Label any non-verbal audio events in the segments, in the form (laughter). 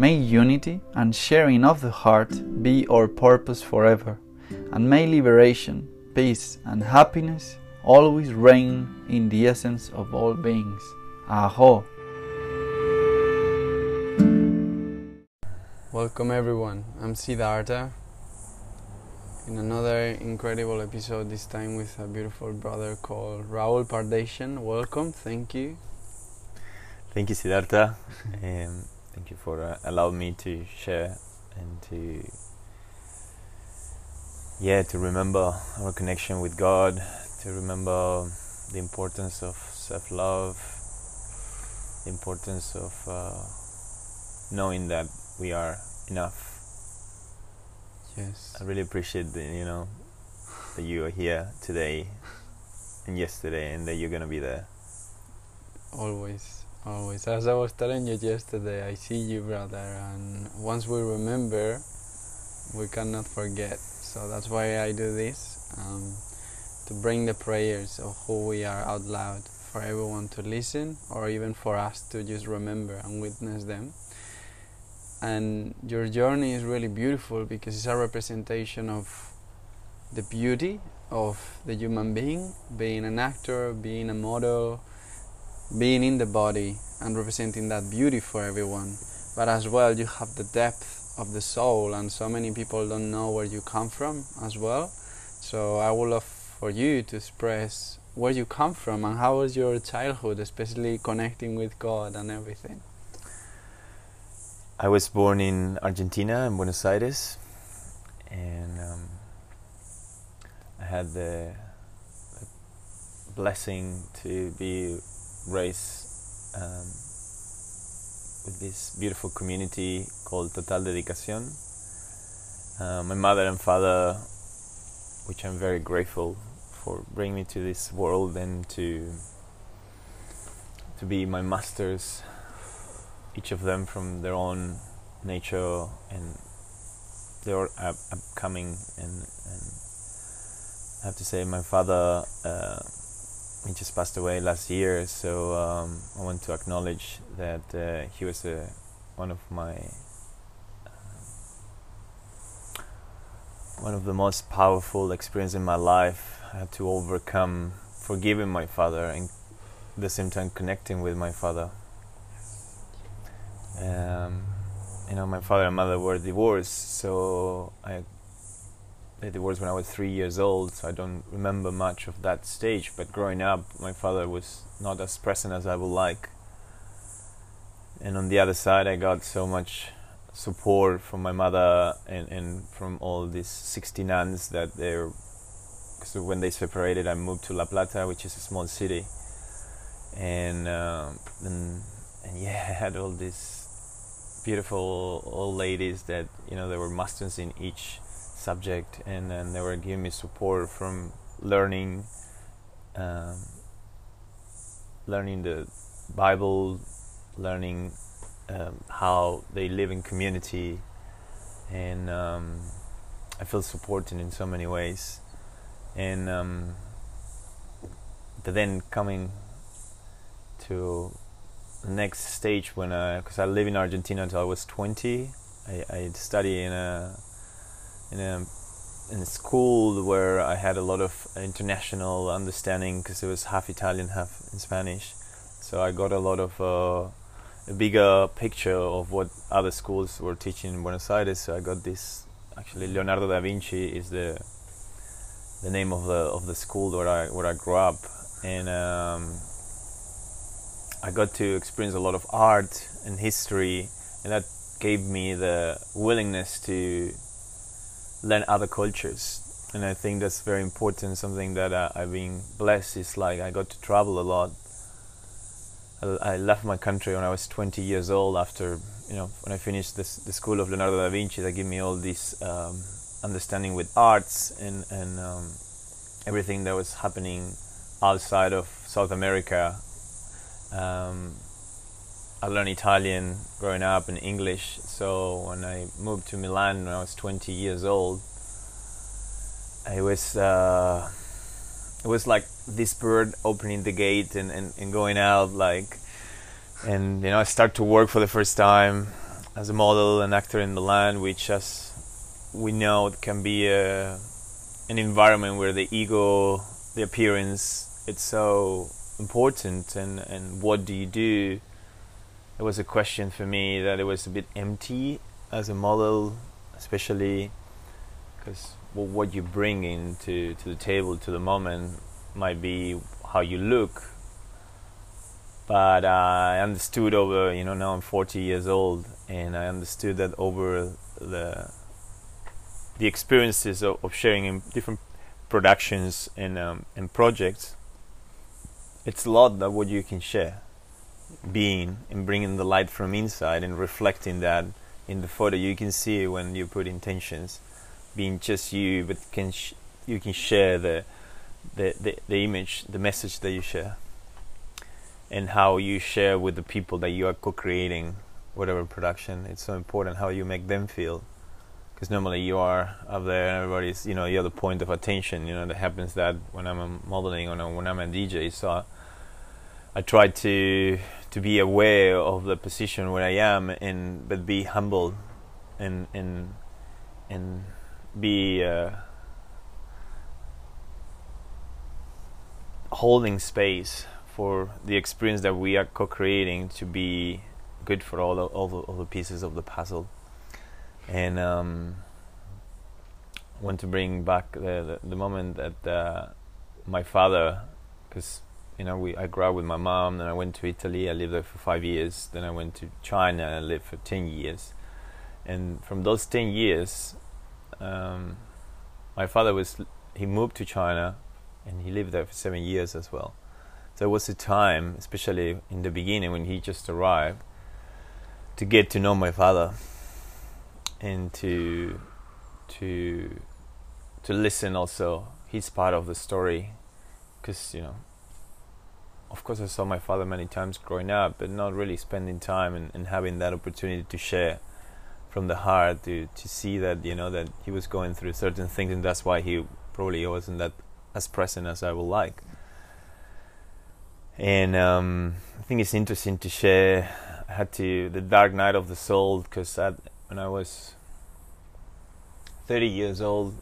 May unity and sharing of the heart be our purpose forever, and may liberation, peace, and happiness always reign in the essence of all beings. Aho! Welcome everyone, I'm Siddhartha in another incredible episode, this time with a beautiful brother called Raul Pardeilhan. Welcome, thank you. Thank you, Siddhartha. (laughs) um, thank you for uh, allowing me to share and to yeah to remember our connection with God, to remember the importance of self-love, the importance of uh, knowing that we are enough. Yes. I really appreciate the, you know that you are here today and yesterday, and that you're gonna be there. Always. Always. As I was telling you yesterday, I see you, brother, and once we remember, we cannot forget. So that's why I do this um, to bring the prayers of who we are out loud for everyone to listen, or even for us to just remember and witness them. And your journey is really beautiful because it's a representation of the beauty of the human being, being an actor, being a model being in the body and representing that beauty for everyone. But as well, you have the depth of the soul, and so many people don't know where you come from as well. So I would love for you to express where you come from and how was your childhood, especially connecting with God and everything. I was born in Argentina, in Buenos Aires, and um, I had the, the blessing to be raised um, with this beautiful community called Total Dedicación. Uh, my mother and father, which I'm very grateful for bringing me to this world and to to be my masters, each of them from their own nature and their up- upcoming and, and I have to say my father uh, he just passed away last year, so um, I want to acknowledge that uh, he was uh, one of my one of the most powerful experiences in my life. I had to overcome forgiving my father and at the same time connecting with my father. Um, you know, my father and mother were divorced, so I they divorced when I was three years old, so I don't remember much of that stage. But growing up, my father was not as present as I would like. And on the other side, I got so much support from my mother and, and from all these 60 nuns that they're. So when they separated, I moved to La Plata, which is a small city, and um, and, and (laughs) yeah, I had all these beautiful old ladies that you know they were masters in each subject, and then they were giving me support from learning, um, learning the Bible, learning um, how they live in community, and um, I feel supported in so many ways, and um, then coming to the next stage when I, because I, I live in Argentina until I was 20 I, I study in a in a in a school where I had a lot of international understanding because it was half Italian, half in Spanish. So I got a lot of uh, a bigger picture of what other schools were teaching in Buenos Aires. So I got this. Actually, Leonardo da Vinci is the the name of the of the school where I where I grew up, and um, I got to experience a lot of art and history, and that gave me the willingness to learn other cultures and I think that's very important. Something that uh, I've been blessed is like I got to travel a lot. I, I, left my country when I was 20 years old. After you know, when I finished this, the school of Leonardo da Vinci, that gave me all this um, understanding with arts and and um, everything that was happening outside of South America. Um, I learned Italian growing up and English. So when I moved to Milan when I was 20 years old, it was uh, it was like this bird opening the gate and, and, and going out like and you know I start to work for the first time as a model and actor in Milan, which as we know it can be a, an environment where the ego, the appearance, it's so important and, and what do you do it was a question for me that it was a bit empty as a model, especially because well, what you bring into to the table to the moment might be how you look. But uh, I understood over, you know, now I'm 40 years old, and I understood that over the the experiences of, of sharing in different productions and um, and projects, it's a lot that what you can share being and bringing the light from inside and reflecting that in the photo you can see when you put intentions being just you but can sh- you can share the, the the the image the message that you share. And how you share with the people that you are co-creating whatever production. It's so important how you make them feel. Because normally you are up there and everybody's you know you're the point of attention you know that happens that when i'm modeling or when i'm a dj so I try to to be aware of the position where I am and but be humble and and and be uh, holding space for the experience that we are co-creating to be good for all the, all the, all the pieces of the puzzle. And um, want to bring back the, the, the moment that uh, my father because you know, we I grew up with my mom. Then I went to Italy. I lived there for five years. Then I went to China. and I lived for ten years. And from those ten years, um, my father was he moved to China, and he lived there for seven years as well. So it was a time, especially in the beginning when he just arrived, to get to know my father, and to to to listen also. He's part of the story, because you know of course, I saw my father many times growing up, but not really spending time and, and having that opportunity to share from the heart to to see that you know that he was going through certain things, and that's why he probably wasn't that as present as I would like. And um, I think it's interesting to share. I had to the dark night of the soul because when I was 30 years old,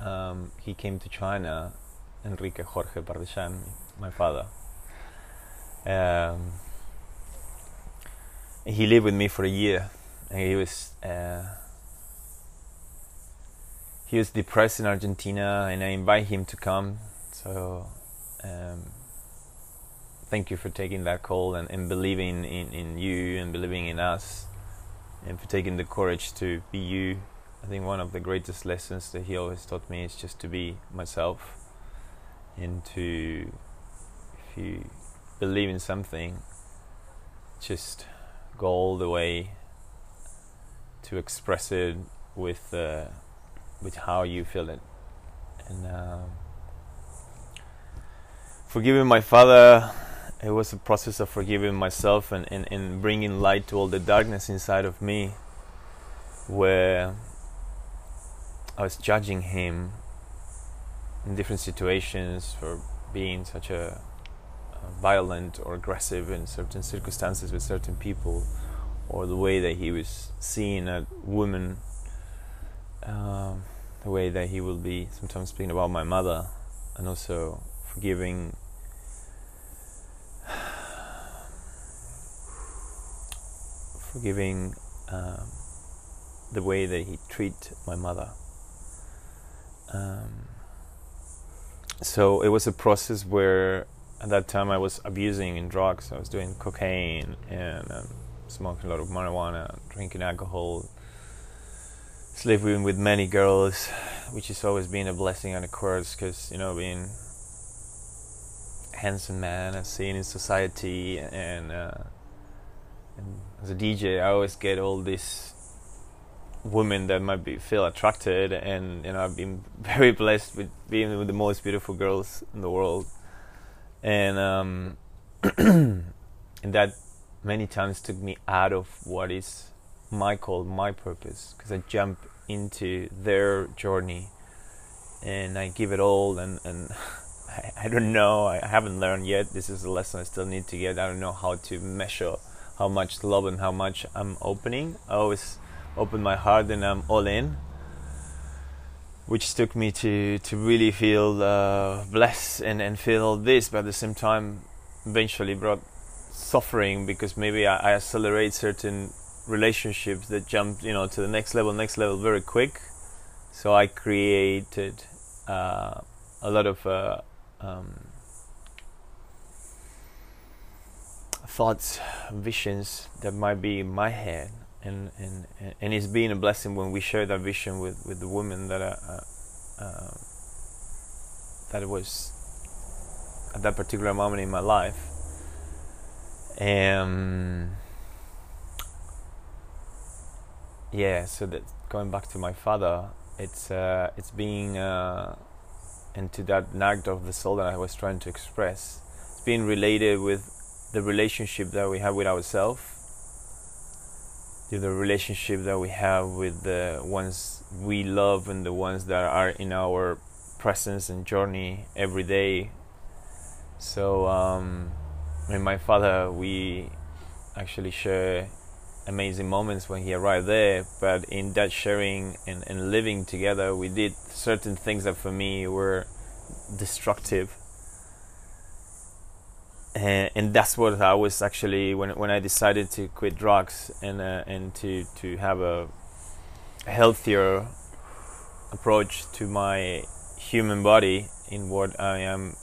um, he came to China, Enrique Jorge Pardeilhan my father. Um, he lived with me for a year, and he was uh, he was depressed in Argentina, and I invite him to come. So, um, thank you for taking that call and, and believing in, in you and believing in us, and for taking the courage to be you. I think one of the greatest lessons that he always taught me is just to be myself, and to, you believe in something, just go all the way to express it with uh, with how you feel it. And uh, forgiving my father it was a process of forgiving myself and, and, and bringing light to all the darkness inside of me where I was judging him in different situations for being such a, a violent or aggressive in certain circumstances with certain people or the way that he was seeing a woman, um, the way that he will be sometimes speaking about my mother, and also forgiving. Forgiving um, the way that he treat my mother. Um, so it was a process where at that time I was abusing in drugs. I was doing cocaine and um, smoking a lot of marijuana, drinking alcohol, sleeping with many girls, which has always been a blessing and a curse because, you know, being a handsome man and seen in society and, uh, and as a DJ, I always get all these women that might be feel attracted and you know I've been (laughs) very blessed with being with the most beautiful girls in the world and um (clears throat) and that many times took me out of what is my call, my purpose, because I jump into their journey and I give it all and, and (laughs) I, I don't know, I haven't learned yet. This is a lesson I still need to get. I don't know how to measure how much love and how much I'm opening. I always open my heart and I'm all in, which took me to, to really feel uh, blessed and, and feel this, but at the same time, eventually brought suffering because maybe I, I accelerate certain relationships that jump you know to the next level next level very quick. So i created uh, a lot of uh, um, thoughts visions that might be in my head and and and it's been a blessing when we share that vision with with the woman that uh, uh, that was at that particular moment in my life um, yeah, so that going back to my father, it's uh, it's being uh, into that act of the soul that I was trying to express. It's being related with the relationship that we have with ourselves, to the relationship that we have with the ones we love and the ones that are in our presence and journey every day. So. Um, with my father, we actually share amazing moments when he arrived there. But in that sharing and, and living together, we did certain things that for me were destructive. And, and that's what I was actually when when I decided to quit drugs and uh, and to to have a healthier approach to my human body in what I am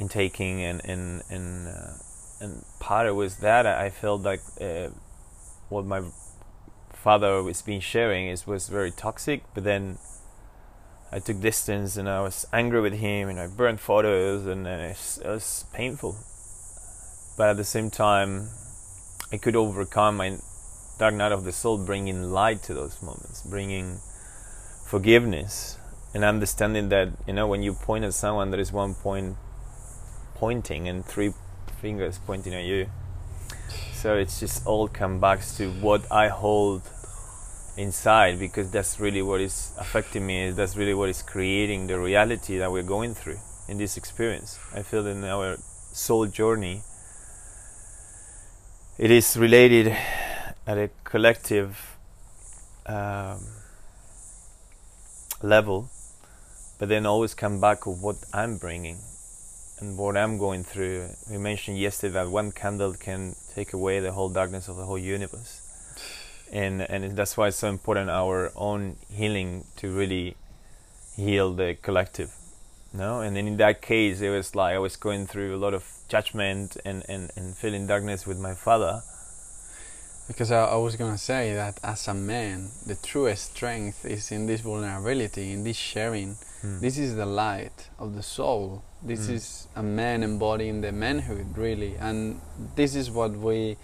intaking and and and uh, and part was that I felt like uh, what my father was been sharing is was very toxic, but then I took distance and I was angry with him and I burned photos and, and it, was, it was painful. But at the same time, I could overcome my dark night of the soul, bringing light to those moments, bringing forgiveness and understanding that you know when you point at someone, there is one point pointing and three fingers pointing at you. So it's just all come back to what I hold inside because that's really what is affecting me. That's really what is creating the reality that we're going through in this experience. I feel in our soul journey, it is related at a collective um, level, but then always come back of what I'm bringing and what I'm going through. We mentioned yesterday that one candle can take away the whole darkness of the whole universe. And and that's why it's so important our own healing to really heal the collective no and then in that case it was like i was going through a lot of judgment and and, and feeling darkness with my father. Because I, I was gonna say that as a man the truest strength is in this vulnerability in this sharing. Mm. this is the light of the soul. This Mm. is a man embodying the manhood really. And this is what we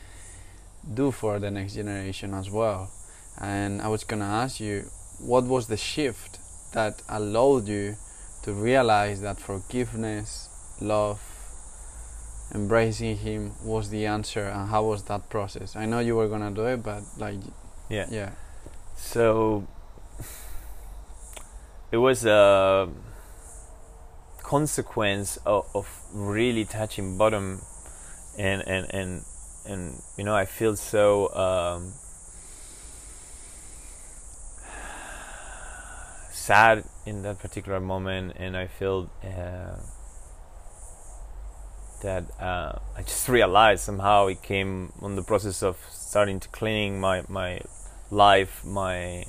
do for the next generation as well. And i was gonna ask you what was the shift that allowed you to realize that forgiveness love embracing him was the answer and how was that process? I know you were gonna do it but like yeah. yeah. So it was a consequence of, of really touching bottom, and and and and you know I feel so um, sad in that particular moment, and I feel. Uh, that uh, I just realized somehow it came on the process of starting to cleaning my, my life, my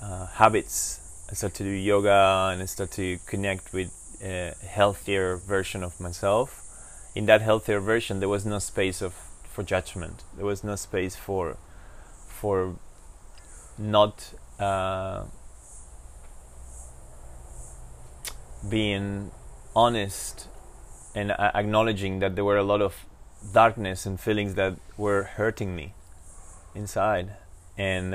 uh, habits. I started to do yoga and I started to connect with a healthier version of myself. In that healthier version, there was no space of for judgment. There was no space for for not uh, being honest and uh, acknowledging that there were a lot of darkness and feelings that were hurting me inside and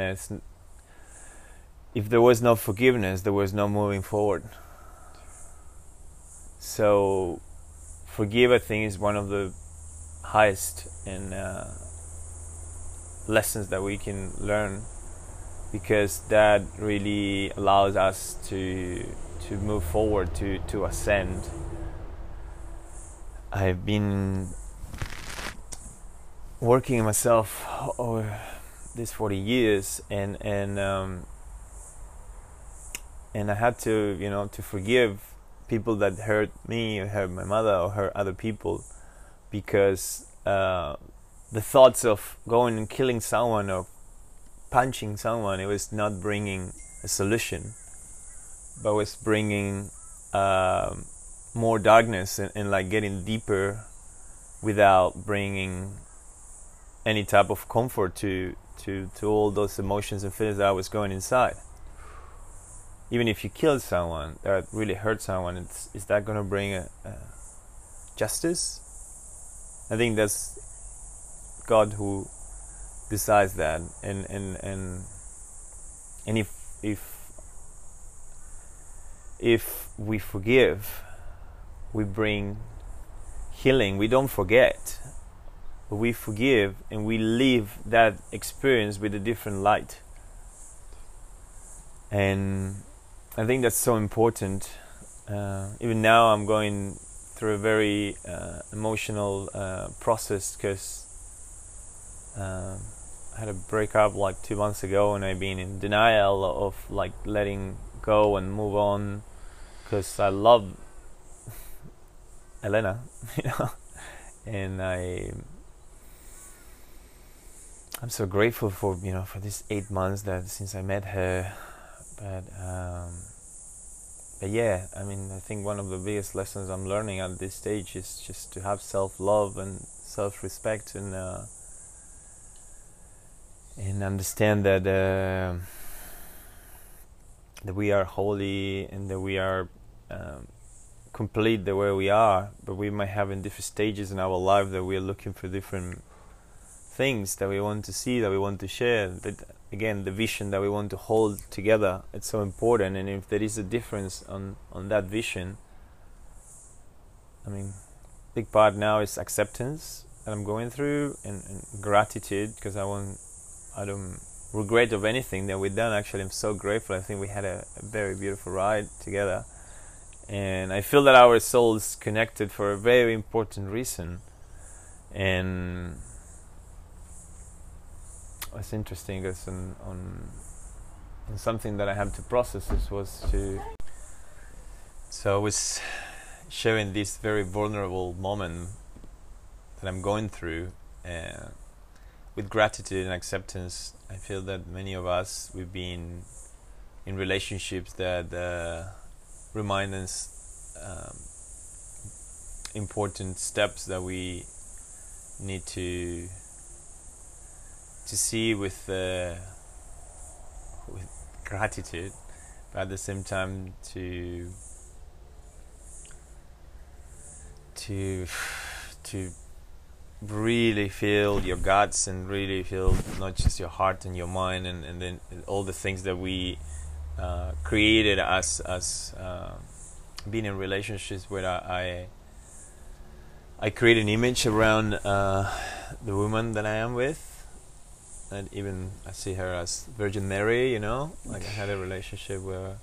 if there was no forgiveness there was no moving forward so forgive i think is one of the highest and uh, lessons that we can learn because that really allows us to to move forward to to ascend. I've been working myself over these 40 years and and um, and I had to you know to forgive people that hurt me or hurt my mother or hurt other people because uh, the thoughts of going and killing someone or punching someone it was not bringing a solution but was bringing um, more darkness and, and like getting deeper without bringing any type of comfort to to to all those emotions and feelings that I was going inside. Even if you kill someone that really hurt someone, it's, is that going to bring a, a justice? I think that's God who decides that, and and and and if if if we forgive, we bring healing. We don't forget we forgive and we live that experience with a different light. And I think that's so important. Uh, even now, I'm going through a very uh, emotional uh, process because uh, I had a breakup like two months ago, and I've been in denial of like letting go and move on because I love (laughs) Elena, (laughs) you know, and I I'm so grateful for you know for these eight months that since I met her, but um, yeah, I mean I think one of the biggest lessons I'm learning at this stage is just to have self love and self respect and uh, and understand that uh, that we are holy and that we are um, complete the way we are, but we might have in different stages in our life that we are looking for different things that we want to see, that we want to share. That again, the vision that we want to hold together. It's so important, and if there is a difference on on that vision, I mean, big part now is acceptance that I'm going through, and, and gratitude because I want, I don't regret of anything that we've done. Actually, I'm so grateful. I think we had a, a very beautiful ride together, and I feel that our souls connected for a very important reason, and was interesting on, on, on something that I had to process this was to so I was sharing this very vulnerable moment that I'm going through uh, with gratitude and acceptance, I feel that many of us we've been in relationships that uh, remind us um, important steps that we need to to see with uh, with gratitude, but at the same time to to to really feel your guts and really feel not just your heart and your mind and, and then all the things that we uh, created as as uh, being in relationships where I I create an image around uh, the woman that I am with and even I see her as Virgin Mary you know like I had a relationship where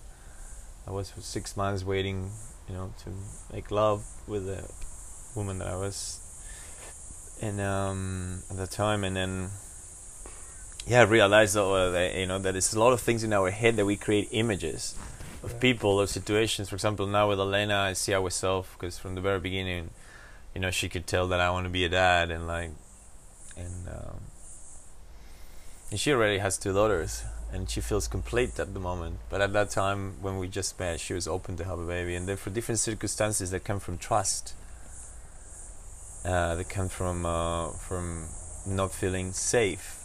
I was for six months waiting you know to make love with a woman that I was and um, at the time, and then yeah, I realized that, uh, that you know that there's a lot of things in our head that we create images of yeah. people or situations. For example, now with Elena, I see ourselves because from the very beginning, you know, she could tell that I want to be a dad, and like, and um, and she already has two daughters, and she feels complete at the moment. But at that time, when we just met, she was open to have a baby, and then for different circumstances that come from trust uh, that come from uh, from not feeling safe.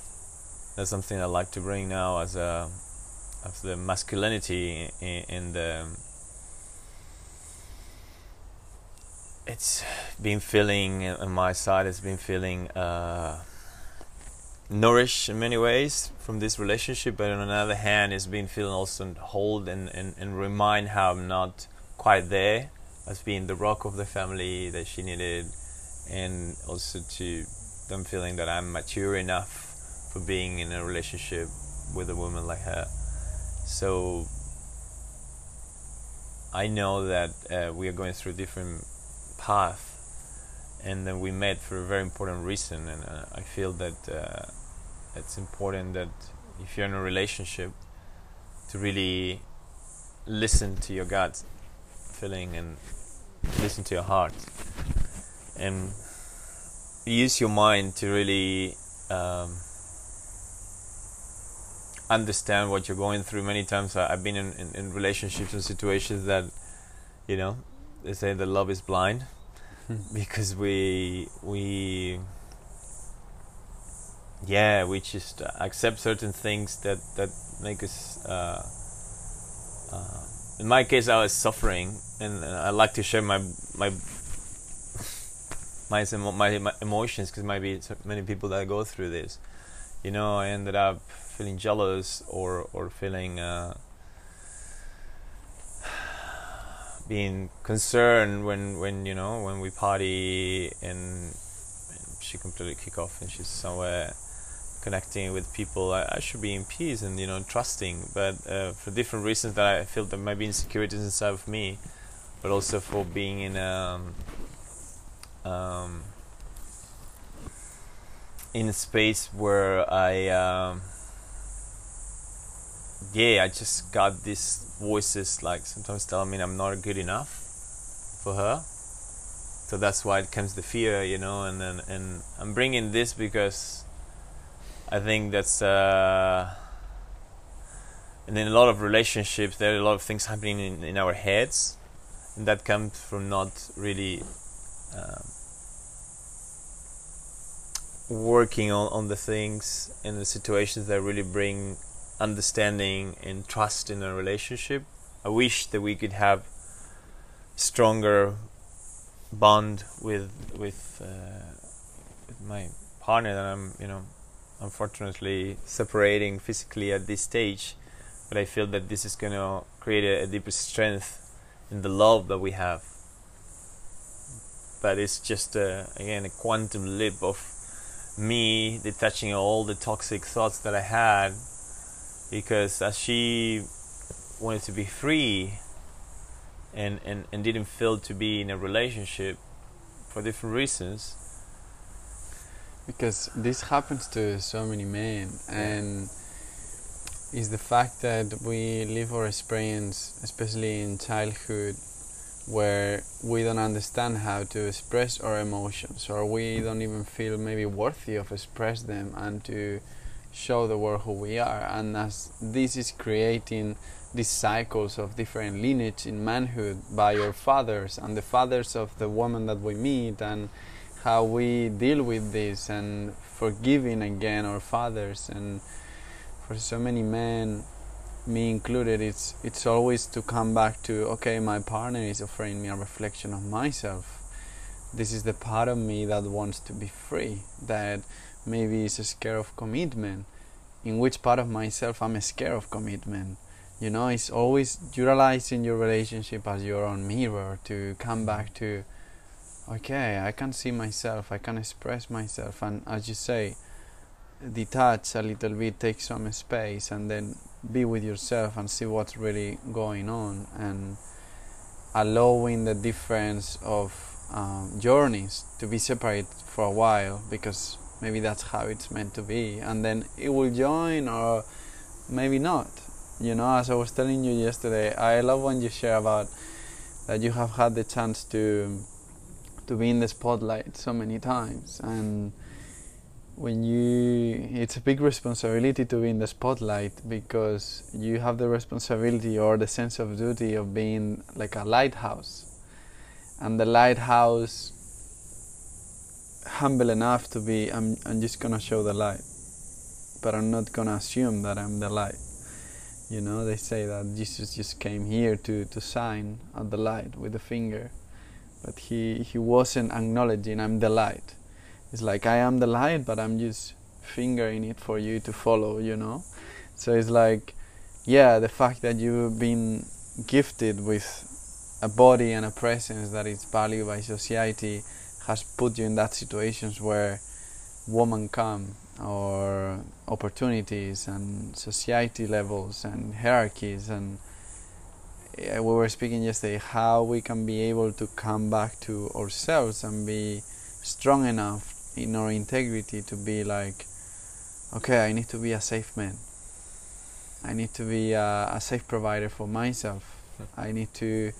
That's something I like to bring now as a of the masculinity in, in the. It's been feeling on my side. It's been feeling uh, nourished in many ways from this relationship, but on the other hand, it's been feeling also hold and, and, and remind how I'm not quite there as being the rock of the family that she needed and also to them feeling that I'm mature enough for being in a relationship with a woman like her. So I know that uh, we are going through different path, and then we met for a very important reason. And uh, I feel that uh, it's important that if you're in a relationship, to really listen to your gut feeling and listen to your heart and use your mind to really um, understand what you're going through. Many times I, have been in, in, in, relationships and situations that, you know, they say that love is blind. Because we we yeah we just accept certain things that that make us. Uh, uh, in my case, I was suffering, and I like to share my my my my, emotions because might be many people that go through this. You know, I ended up feeling jealous or or feeling uh, being concerned when when you know when we party and, and she completely kick off and she's somewhere connecting with people I, I, should be in peace and you know trusting. But uh, for different reasons that I feel there might be insecurities inside of me but also for being in a um, um, in a space where I, um, yeah, I just got these voices like sometimes telling me I'm not good enough for her. So that's why it comes the fear, you know, and then and I'm bringing this because I think that's uh, and in a lot of relationships there are a lot of things happening in, in our heads, and that comes from not really um, working on, on the things and the situations that really bring understanding and trust in a relationship. I wish that we could have stronger bond with with, uh, with my partner that I'm you know unfortunately separating physically at this stage but I feel that this is going to create a, a deeper strength in the love that we have but it's just a, again a quantum leap of me detaching all the toxic thoughts that I had because as she wanted to be free and, and, and didn't feel to be in a relationship for different reasons. Because this happens to so many men and is the fact that we live our experience especially in childhood where we don't understand how to express our emotions or we don't even feel maybe worthy of express them and to show the world who we are and as this is creating these cycles of different lineage in manhood by our fathers and the fathers of the woman that we meet and how we deal with this and forgiving again our fathers and for so many men me included it's it's always to come back to okay my partner is offering me a reflection of myself. This is the part of me that wants to be free that maybe is scared of commitment in which part of myself i'm scared of commitment. You know it's always utilizing your relationship as your own mirror to come back to okay i can see myself i can express myself and as you say detach a little bit take some space and then be with yourself and see what's really going on and allowing the difference of um, journeys to be separate for a while because maybe that's how it's meant to be. And then it will join or maybe not. You know as i was telling you yesterday i love when you share about that you have had the chance to to be in the spotlight so many times. And when you it's a big responsibility to be in the spotlight because you have the responsibility or the sense of duty of being like a lighthouse. And the lighthouse humble enough to be I'm, I'm just gonna show the light. But i'm not gonna assume that i'm the light. You know they say that jesus just came here to, to sign at the light with the finger. But he, he wasn't acknowledging i'm the light. It's like I am the light, but I'm just fingering it for you to follow, you know? So it's like, yeah, the fact that you've been gifted with a body and a presence that is valued by society has put you in that situations where women come or opportunities and society levels and hierarchies and we were speaking yesterday how we can be able to come back to ourselves and be strong enough in our integrity to be like, okay, I need to be a safe man. I need to be a, a safe provider for myself. Hmm. I need to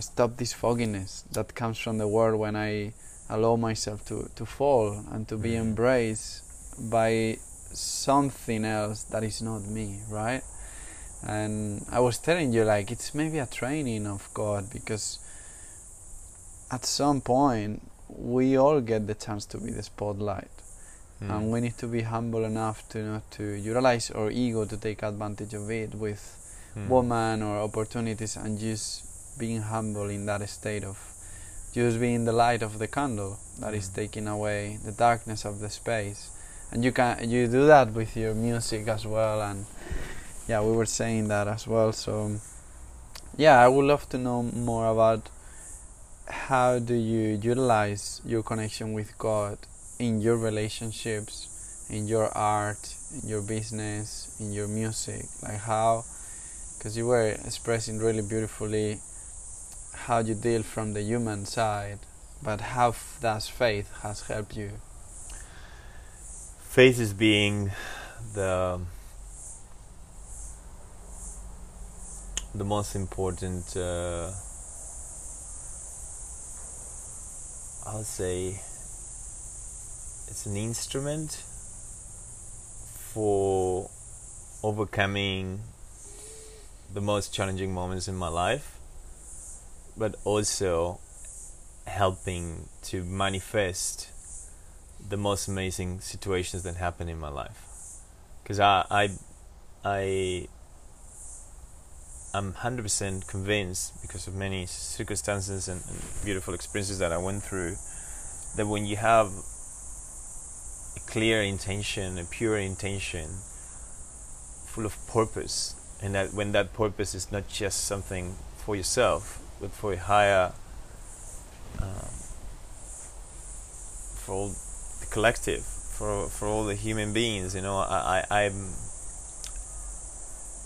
stop this fogginess that comes from the world when I allow myself to, to fall and to be mm. embraced by something else that is not me, right? And I was telling you, like, it's maybe a training of God because at some point we all get the chance to be the spotlight mm. and we need to be humble enough to not to utilize our ego to take advantage of it with mm. woman or opportunities and just being humble in that state of just being the light of the candle that mm. is taking away the darkness of the space and you can you do that with your music as well and yeah we were saying that as well so yeah i would love to know more about how do you utilize your connection with God in your relationships, in your art, in your business, in your music? Like how, because you were expressing really beautifully how you deal from the human side, but how does faith has helped you? Faith is being the the most important. Uh, I'll say it's an instrument for overcoming the most challenging moments in my life, but also helping to manifest the most amazing situations that happen in my life. Because I, I, I I'm 100% convinced because of many circumstances and, and, beautiful experiences that I went through that when you have a clear intention, a pure intention, full of purpose, and that when that purpose is not just something for yourself, but for a higher, um, for all the collective, for for all the human beings, you know, I, I I'm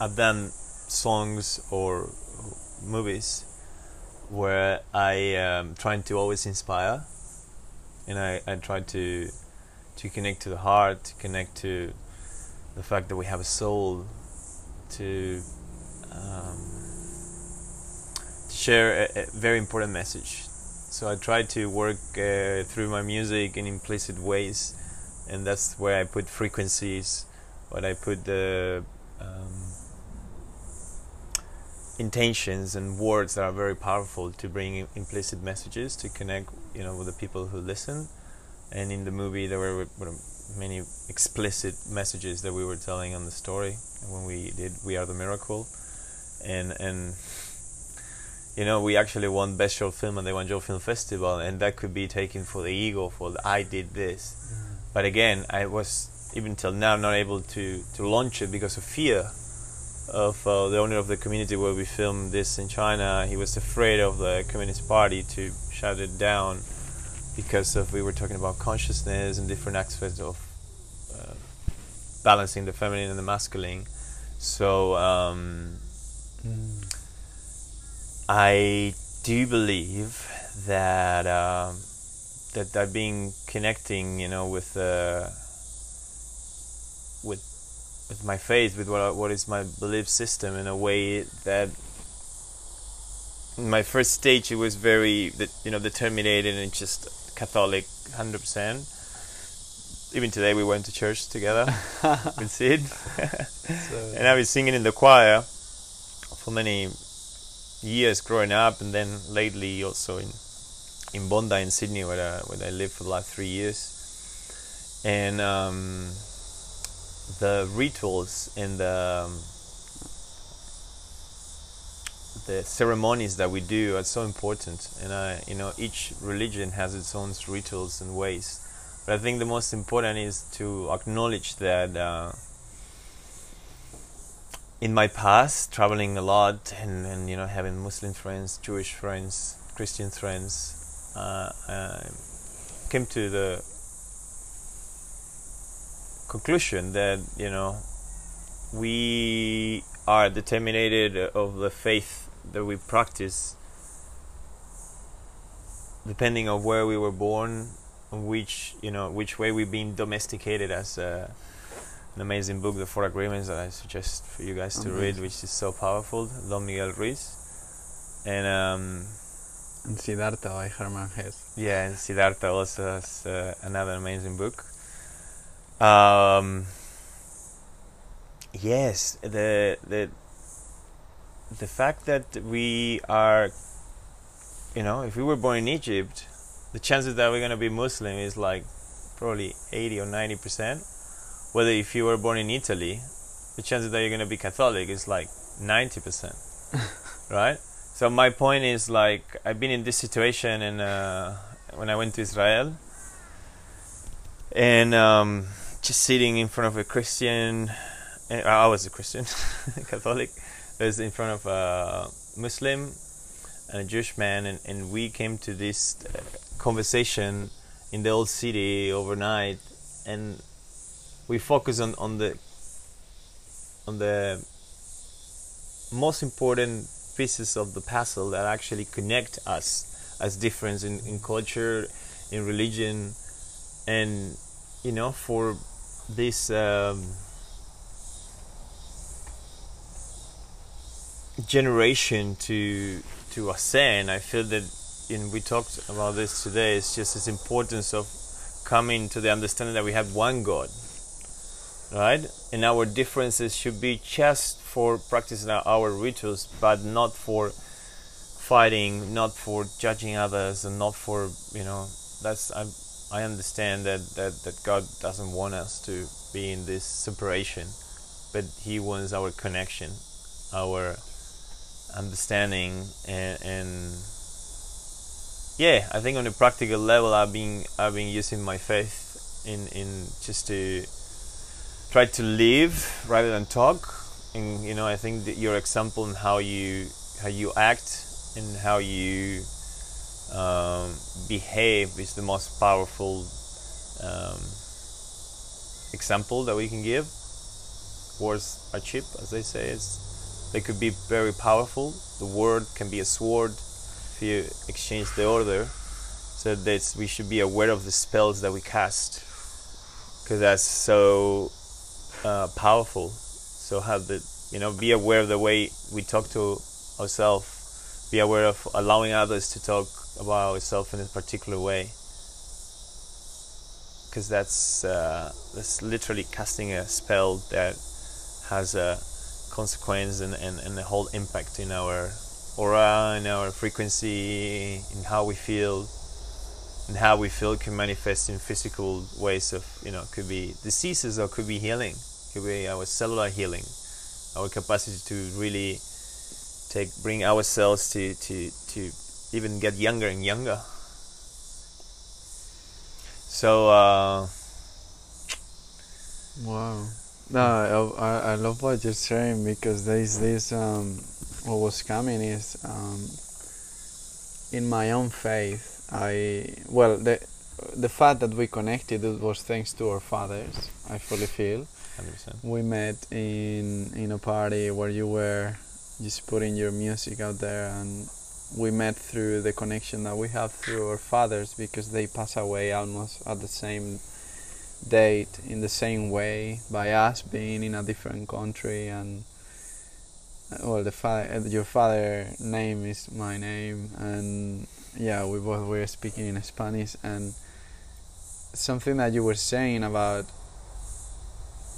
I've done songs or movies where I am trying to always inspire. And I, I try to to connect to the heart, to connect to the fact that we have a soul, to um, to share a, a very important message. So I try to work uh, through my music in implicit ways, and that's where I put frequencies, what I put the um, intentions and words that are very powerful to bring implicit messages to connect, you know, with the people who listen. And in the movie, there were, were many explicit messages that we were telling on the story when we did "We Are the Miracle," and and you know, we actually won Best Short Film at the Guangzhou Film Festival, and that could be taken for the ego for the, I did this. Mm. But again, I was even till now not able to to launch it because of fear of uh, the owner of the community where we filmed this in China. He was afraid of the Communist Party to shut it down because of we were talking about consciousness and different aspects of uh, balancing the feminine and the masculine. So. Um, mm I do believe that uh, that that being connecting, you know, with uh, with with my faith, with what what is my belief system, in a way that in my first stage it was very you know determined and just Catholic, hundred percent. Even today we went to church together (laughs) with Sid, (laughs) so, (laughs) and I was singing in the choir for many years growing up, and then lately also in in Bondi in Sydney, where I, where I lived for the last three years, and um, the rituals and the um, the ceremonies that we do are so important, and I, you know, each religion has its own rituals and ways. But I think the most important is to acknowledge that. Uh, in my past, traveling a lot and, and you know having Muslim friends, Jewish friends, Christian friends, uh, I came to the conclusion that you know we are determined of the faith that we practice. Depending on where we were born which you know which way we've been domesticated as a an amazing book, The Four Agreements, that I suggest for you guys to read, which is so powerful. Don Miguel Ruiz. And um, and Siddhartha by Hermann Hesse. Yeah, and Siddhartha also has uh, another amazing book. Um, yes, the the the fact that we are, you know, if we were born in Egypt, the chances that we're gonna be Muslim is like probably eighty or ninety percent whether if you were born in Italy, the chances that you're going to be Catholic is like 90%, (laughs) right? So my point is like I've been in this situation and uh, when I went to Israel and um, just sitting in front of a Christian, eh, I was a Christian, (laughs) Catholic, I was in front of a Muslim and a Jewish man and, and we came to this uh, conversation in the old city overnight and we focus on, on the on the most important pieces of the puzzle that actually connect us as difference in, in culture, in religion, and you know for this um, generation to to ascend. I feel that, and we talked about this today. It's just this importance of coming to the understanding that we have one God right? And our differences should be just for practicing our rituals, but not for fighting, not for judging others, and not for you know. That's I I understand that that that God doesn't want us to be in this separation, but He wants our connection, our understanding, and and yeah, I think on a practical level, I've been I've been using my faith in in just to try to live rather than talk. And you know, I think that your example and how you how you act and how you um, behave is the most powerful um, example that we can give. Words are cheap, as they say. It's, they could be very powerful. The word can be a sword if you exchange the order. So that we should be aware of the spells that we cast, because that's so uh, powerful. So have the you know be aware of the way we talk to ourselves, be aware of allowing others to talk about ourselves in a particular way. Because that's uh, that's literally casting a spell that has a consequence and, and, and a whole impact in our aura, in our frequency, in how we feel, and how we feel can manifest in physical ways of you know could be diseases or could be healing, could be our cellular healing, our capacity to really take bring ourselves to to to even get younger and younger. So. Uh, wow. No, I, I love what you're saying because there's this. Um, what was coming is um, in my own faith. I well the the fact that we connected was thanks to our fathers. I fully feel. 100%. We met in in a party where you were just putting your music out there, and we met through the connection that we have through our fathers because they pass away almost at the same date in the same way by us being in a different country and uh, well the fa- your father name is my name and yeah we both were speaking in Spanish and something that you were saying about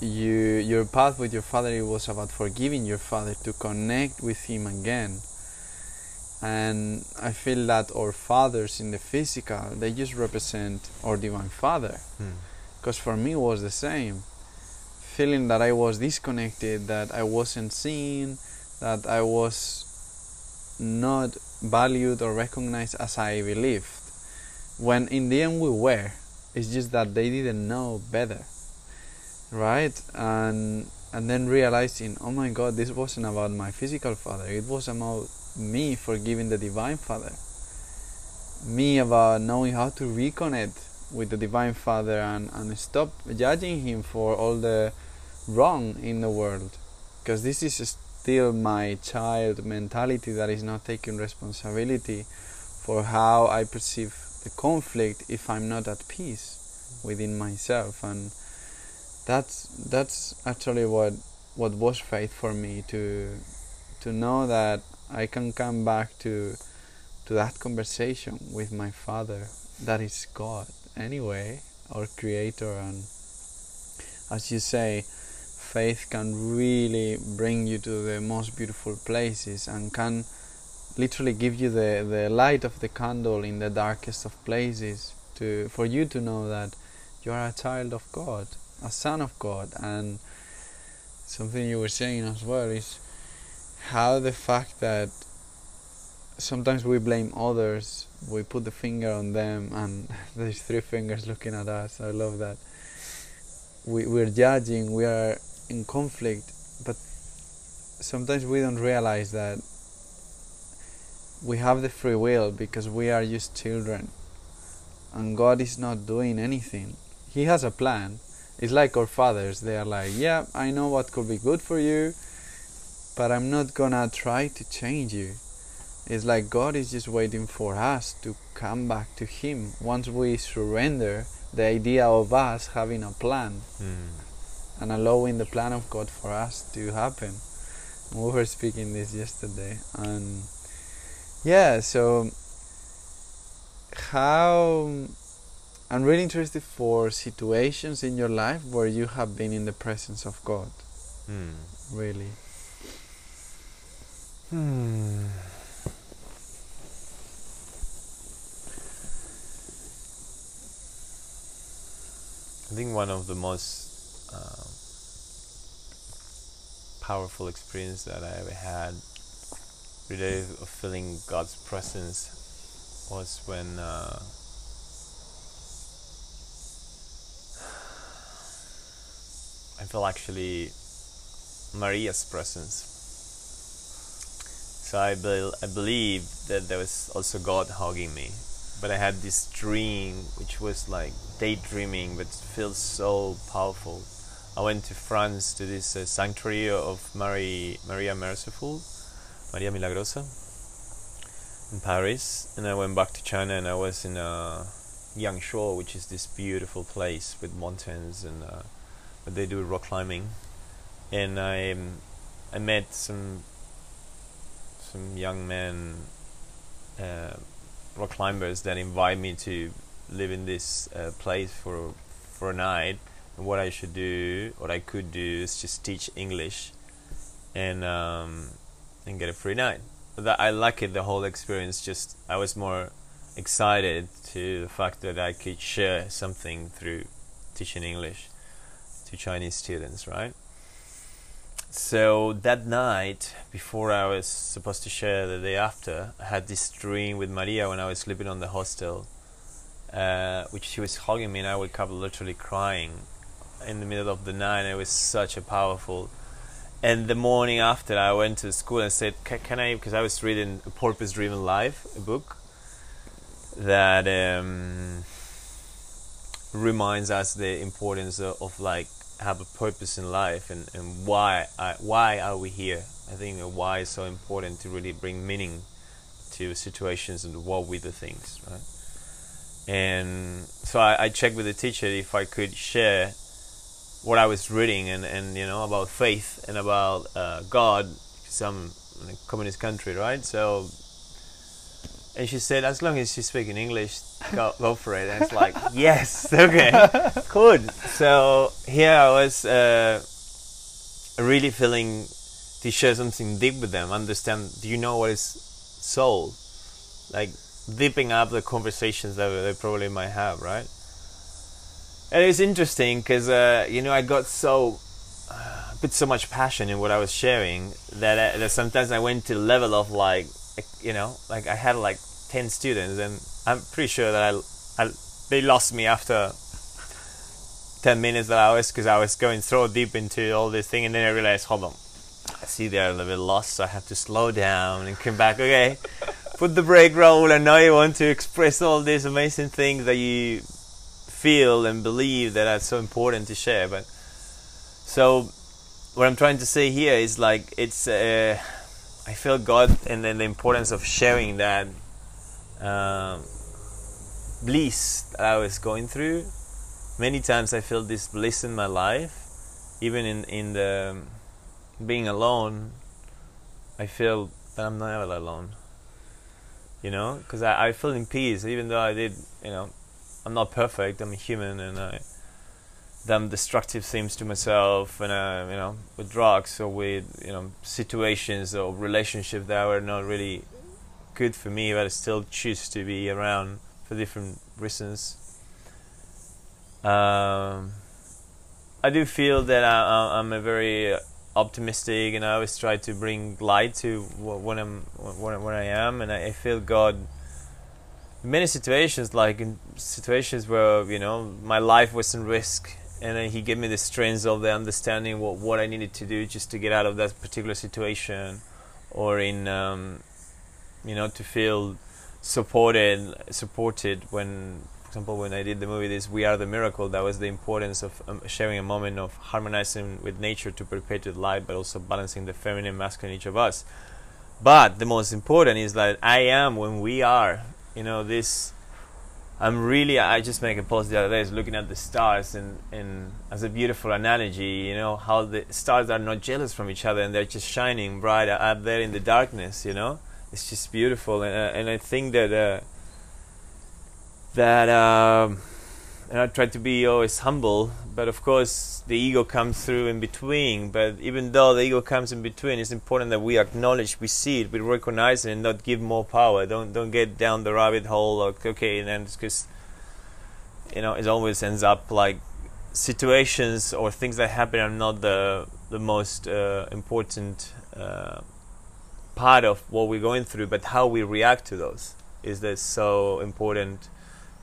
you your path with your father it was about forgiving your father to connect with him again. And I feel that our fathers in the physical they just represent our divine father. Hmm. because for me it was the same. Feeling that i was disconnected that i wasn't seen that i was not valued or recognized as i believed. When in the end we were it's just that they didn't know better right? And and then realizing oh my god this wasn't about my physical father. It was about me forgiving the divine father. Me about knowing how to reconnect with the divine father and, and stop judging him for all the wrong in the world. Because this is still my child mentality that is not taking responsibility for how i perceive the conflict if i'm not at peace within myself. And that's that's actually what what was faith for me to to know that i can come back to to that conversation with my father that is god anyway, our creator, and as you say, faith can really bring you to the most beautiful places and can literally give you the, the light of the candle in the darkest of places to for you to know that you are a child of God, a son of God, and something you were saying as well is how the fact that sometimes we blame others we put the finger on them and (laughs) there's three fingers looking at us. I love that. We, we're judging we are in conflict but sometimes we don't realize that we have the free will because we are just children and god is not doing anything. He has a plan it's like our fathers they are like yeah i know what could be good for you but i'm not gonna try to change you it's like God is just waiting for us to come back to Him once we surrender the idea of us having a plan Hmm. and allowing the plan of God for us to happen. We were speaking this yesterday, and yeah, so how I'm really interested for situations in your life where you have been in the presence of God, Hmm. really. Hmm. I think one of the most uh, powerful experience that I ever had related of feeling God's presence was when uh, I felt actually Maria's presence. So I, bel I believe that there was also God hugging me. But I had this dream which was like daydreaming but feels so powerful. I went to France to this uh, sanctuary of Mary, Maria Merciful, Maria Milagrosa, in Paris. And I went back to China and I was in uh, Yangshuo, which is this beautiful place with mountains and uh, where they do rock climbing. And I, um, I met some some young men uh, rock climbers that invite me to live in this uh, place for for a night. And what I should do, what I could do, is just teach English, and um, and get a free night. That I like it. The whole experience. Just I was more excited to the fact that I could share something through teaching English to Chinese students, right? So that night, before I was supposed to share the day after, I had this dream with Maria when I was sleeping on the hostel, uh, which she was hugging me, and I woke up literally crying in the middle of the night. It was such a powerful. And the morning after, I went to school and said, "Can I?" Because I was reading a Purpose Driven Life, a book that um, reminds us the importance of, of like have a purpose in life and, and why I, why are we here? I think why is so important to really bring meaning to situations and what we do things right? And so I, I checked with the teacher if I could share what I was reading and, and you know about faith and about uh, God some communist country right? So and she said, as long as you speak in English, go, go for it. And it's like, yes, okay, good. So here I was uh, really feeling to share something deep with them. Understand? Do you know what is soul? Like deeping up the conversations that they probably might have, right? And it's interesting because uh, you know I got so uh, put so much passion in what I was sharing that, uh, that sometimes I went to the level of like you know, like I had like 10 students and I'm pretty sure that I, I they lost me after 10 minutes that I was because I was going so deep into all this thing and then I realized, hold on, I see they're a little bit lost so I have to slow down and come back, okay, put the brake roll and now you want to express all these amazing things that you feel and believe that are so important to share. But so what I'm trying to say here is like it's uh, I feel God and then the importance of sharing that um, bliss that I was going through. Many times I feel this bliss in my life, even in in the being alone. I feel that I'm never alone. You know, because I, I feel in peace, even though I did. You know, I'm not perfect. I'm a human, and I done destructive things to myself and uh, you know with drugs or with you know situations or relationships that were not really good for me but I still choose to be around for different reasons. Um, I do feel that I, am a very optimistic and I always try to bring light to when I'm when, when I am and I, I feel God many situations like in situations where you know my life was in risk and then he gave me the strength of the understanding what what I needed to do just to get out of that particular situation, or in um, you know to feel supported supported when for example when I did the movie this We Are the Miracle that was the importance of um, sharing a moment of harmonizing with nature to perpetuate life but also balancing the feminine masculine in each of us but the most important is that I am when we are you know this I'm really I just make a post the other day is looking at the stars and, and as a beautiful analogy, you know, how the stars are not jealous from each other and they're just shining bright up there in the darkness, you know. It's just beautiful and uh, and I think that uh, that um, and I try to be always humble, but of course the ego comes through in between. But even though the ego comes in between, it's important that we acknowledge, we see it, we recognize it, and not give more power. Don't don't get down the rabbit hole. Like okay, and then because you know it always ends up like situations or things that happen are not the the most uh, important uh, part of what we're going through, but how we react to those is that so important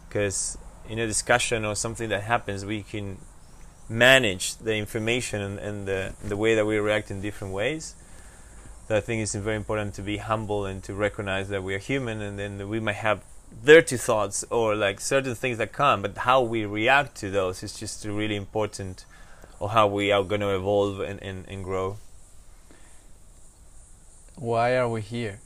because in a discussion or something that happens, we can manage the information and, and the, the way that we react in different ways. So I think it's very important to be humble and to recognize that we are human and then we might have dirty thoughts or like certain things that come, but how we react to those is just really important or how we are going to evolve and, and, and grow. Why are we here?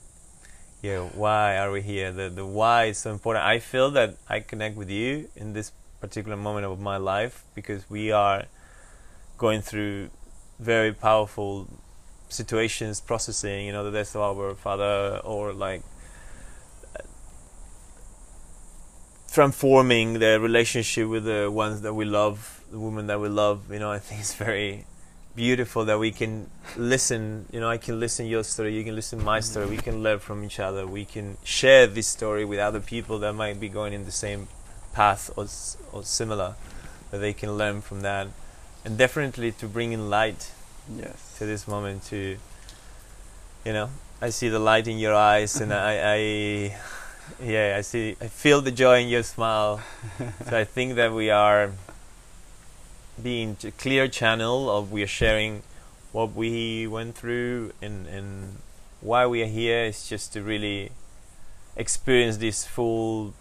yeah why are we here the the why is so important i feel that i connect with you in this particular moment of my life because we are going through very powerful situations processing you know the death of our father or like transforming the relationship with the ones that we love, the woman that we love. You know, I think it's very beautiful that we can listen. You know, I can listen your story, you can listen my story. We can learn from each other. We can share this story with other people that might be going in the same path or or similar. That they can learn from that, and definitely to bring in light. Yes. To this moment, to you know, I see the light in your eyes, and I, I yeah, I see, I feel the joy in your smile. (laughs) so I think that we are being a clear channel of we are sharing what we went through and and why we are here is just to really experience this full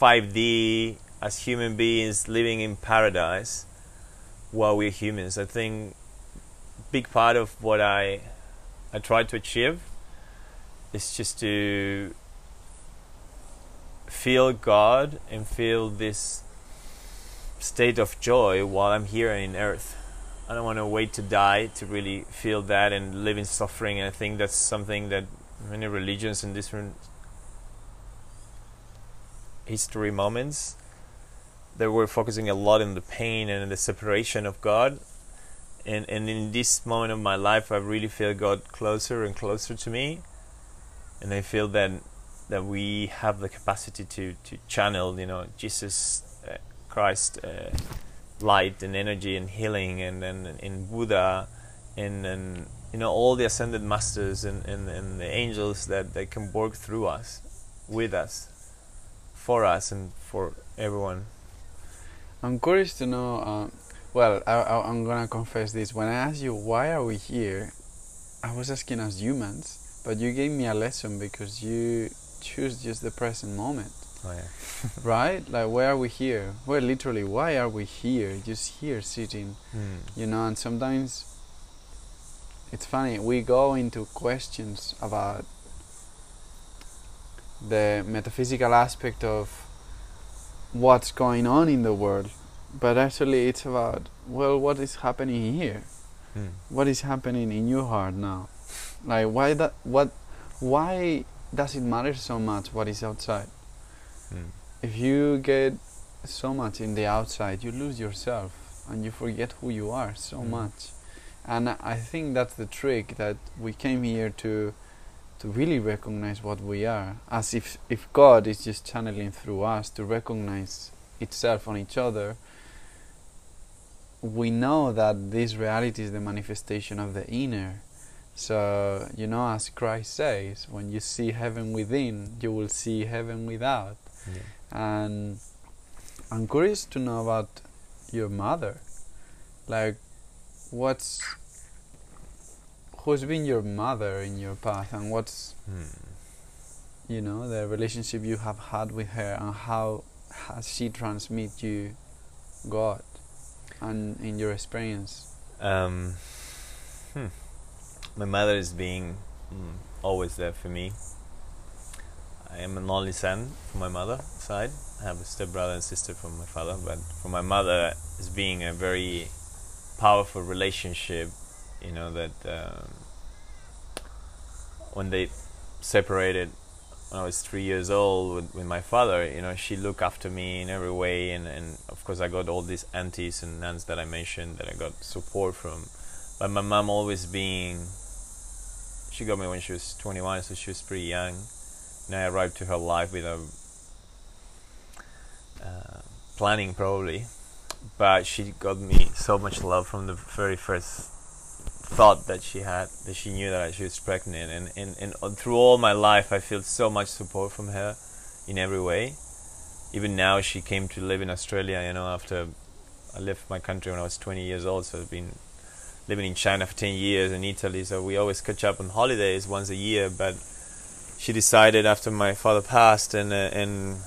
5D as human beings living in paradise while we're humans. I think big part of what I I try to achieve is just to feel God and feel this state of joy while I'm here in earth. I don't want to wait to die to really feel that and live in suffering. And I think that's something that many religions and different history moments they were focusing a lot on the pain and the separation of God. And and in this moment of my life, I really feel God closer and closer to me, and I feel that that we have the capacity to to channel, you know, Jesus uh, Christ, uh, light and energy and healing, and and in Buddha, and and you know all the ascended masters and, and, and the angels that, that can work through us, with us, for us, and for everyone. I'm curious to know. Uh, well, I, I, I'm gonna confess this. When I asked you why are we here, I was asking as humans, but you gave me a lesson because you choose just the present moment. Oh yeah. (laughs) right? Like, why are we here? Well, literally, why are we here? Just here sitting, Hmm. you know. And sometimes it's funny. We go into questions about the metaphysical aspect of what's going on in the world, but actually, it's about well, what is happening here? Hmm. What is happening in your heart now? Like, why that? What? Why does it matter so much what is outside? Hmm. if you get so much in the outside, you lose yourself and you forget who you are so Mm. much. And I think that's the trick that we came here to to really recognize what we are, as if if God is just channeling through us to recognize itself on each other. We know that this reality is the manifestation of the inner. So, you know, as Christ says, when you see heaven within, you will see heaven without Yeah. and I'm curious to know about your mother. Like, what's who's been your mother in your path, and what's Hmm. you know the relationship you have had with her, and how has she transmit you God, and in your experience. Um, hmm. My mother is being mm, always there for me. I am an only son from my mother side. I have a stepbrother and sister from my father, but for my mother, it's being a very powerful relationship. You know that um, when they separated when I was three years old with, with my father, you know, she looked after me in every way, and, and of course I got all these aunties and nuns that I mentioned that I got support from. But my mom always being, she got me when she was 21, so she was pretty young. I arrived to her life without uh, planning probably, but she got me so much love from the very first thought that she had that she knew that she was pregnant. And, and, and through all my life I feel so much support from her in every way. Even now she came to live in Australia you know after I left my country when I was 20 years old. So I've been living in China for 10 years and Italy. So we always catch up on holidays once a year but she decided after my father passed and uh, and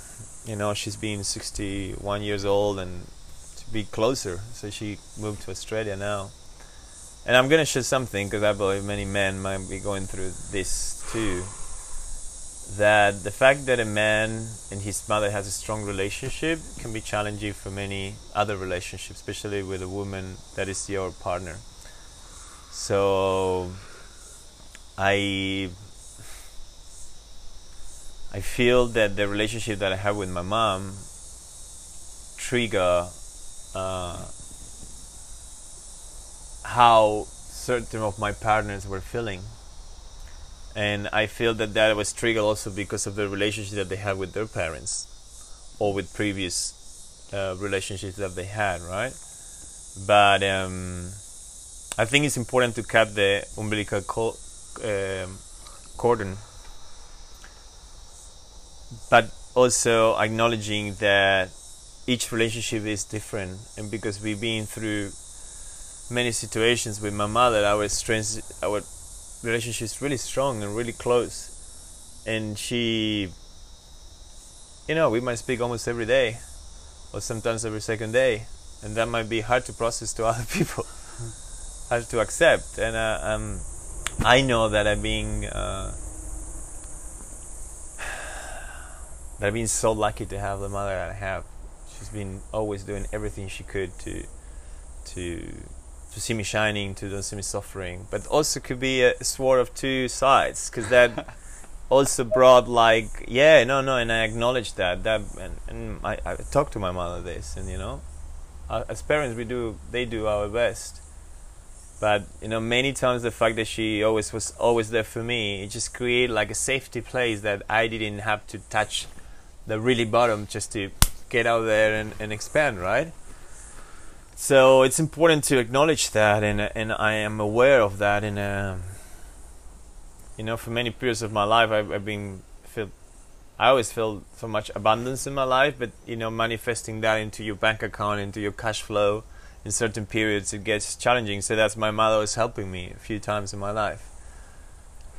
you know she's been 61 years old and to be closer so she moved to Australia now and I'm gonna share something because I believe many men might be going through this too. That the fact that a man and his mother has a strong relationship can be challenging for many other relationships, especially with a woman that is your partner. So I I feel that the relationship that I have with my mom trigger uh, how certain of my partners were feeling and I feel that that was triggered also because of the relationship that they had with their parents or with previous uh, relationships that they had, right? But um, I think it's important to cut the umbilical co- um, cordon, but also acknowledging that each relationship is different, and because we've been through many situations with my mother, our strength, our relationship is really strong and really close, and she, you know, we might speak almost every day, or sometimes every second day, and that might be hard to process to (laughs) other people hard to accept. And uh, um, I know that i'm being uh, that I've been so lucky to have the mother that I have. She's been always doing everything she could to to to see me shining, to don't see me suffering. But also could be a sword of two sides because that. (laughs) also brought like yeah no no and I acknowledge that that and, and I, I talk to my mother this and you know uh, as parents we do they do our best but you know many times the fact that she always was always there for me it just created like a safety place that i didn't have to touch the really bottom just to get out there and, and expand right so it's important to acknowledge that and and i am aware of that and uh, you know for many periods of my life i've, I've been feel i always feel so much abundance in my life but you know manifesting that into your bank account into your cash flow in certain periods it gets challenging. So that's my mother was helping me a few times in my life,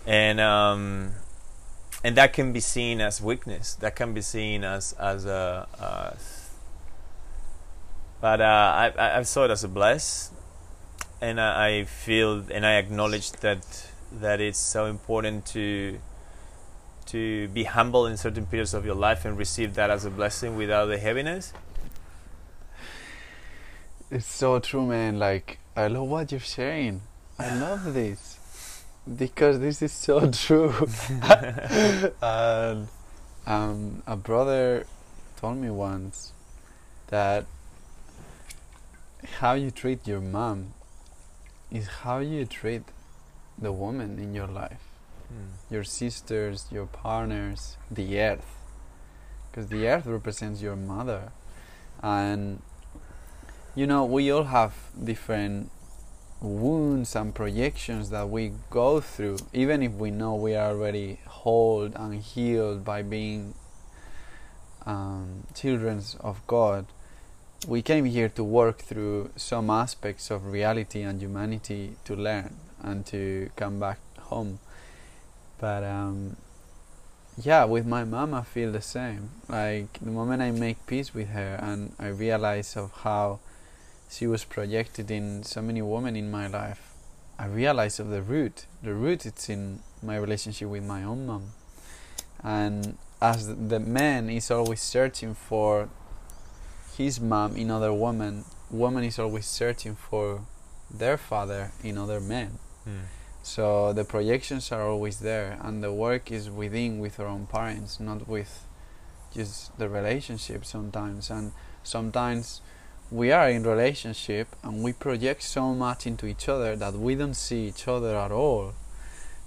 and um, and that can be seen as weakness. That can be seen as as a. Uh, but uh, I I saw it as a bless, and I, I feel and I acknowledge that that it's so important to to be humble in certain periods of your life and receive that as a blessing without the heaviness it's so true, man. Like, I love what you're sharing. I love this because this is so (laughs) true. (laughs) and um, a brother told me once that how you treat your mom is how you treat the woman in your life, mm. your sisters, your partners, the earth, because the earth represents your mother, and you know, we all have different wounds and projections that we go through, even if we know we are already whole and healed by being um, children of God. We came here to work through some aspects of reality and humanity to learn and to come back home. But um, yeah, with my mom, I feel the same. Like the moment I make peace with her and I realize of how she was projected in so many women in my life, I realized of the root. The root it's in my relationship with my own mom. And as the man is always searching for his mom in other women, woman is always searching for their father in other men. Mm. So the projections are always there, and the work is within with our own parents, not with just the relationship sometimes. And sometimes we are in relationship and we project so much into each other that we don't see each other at all.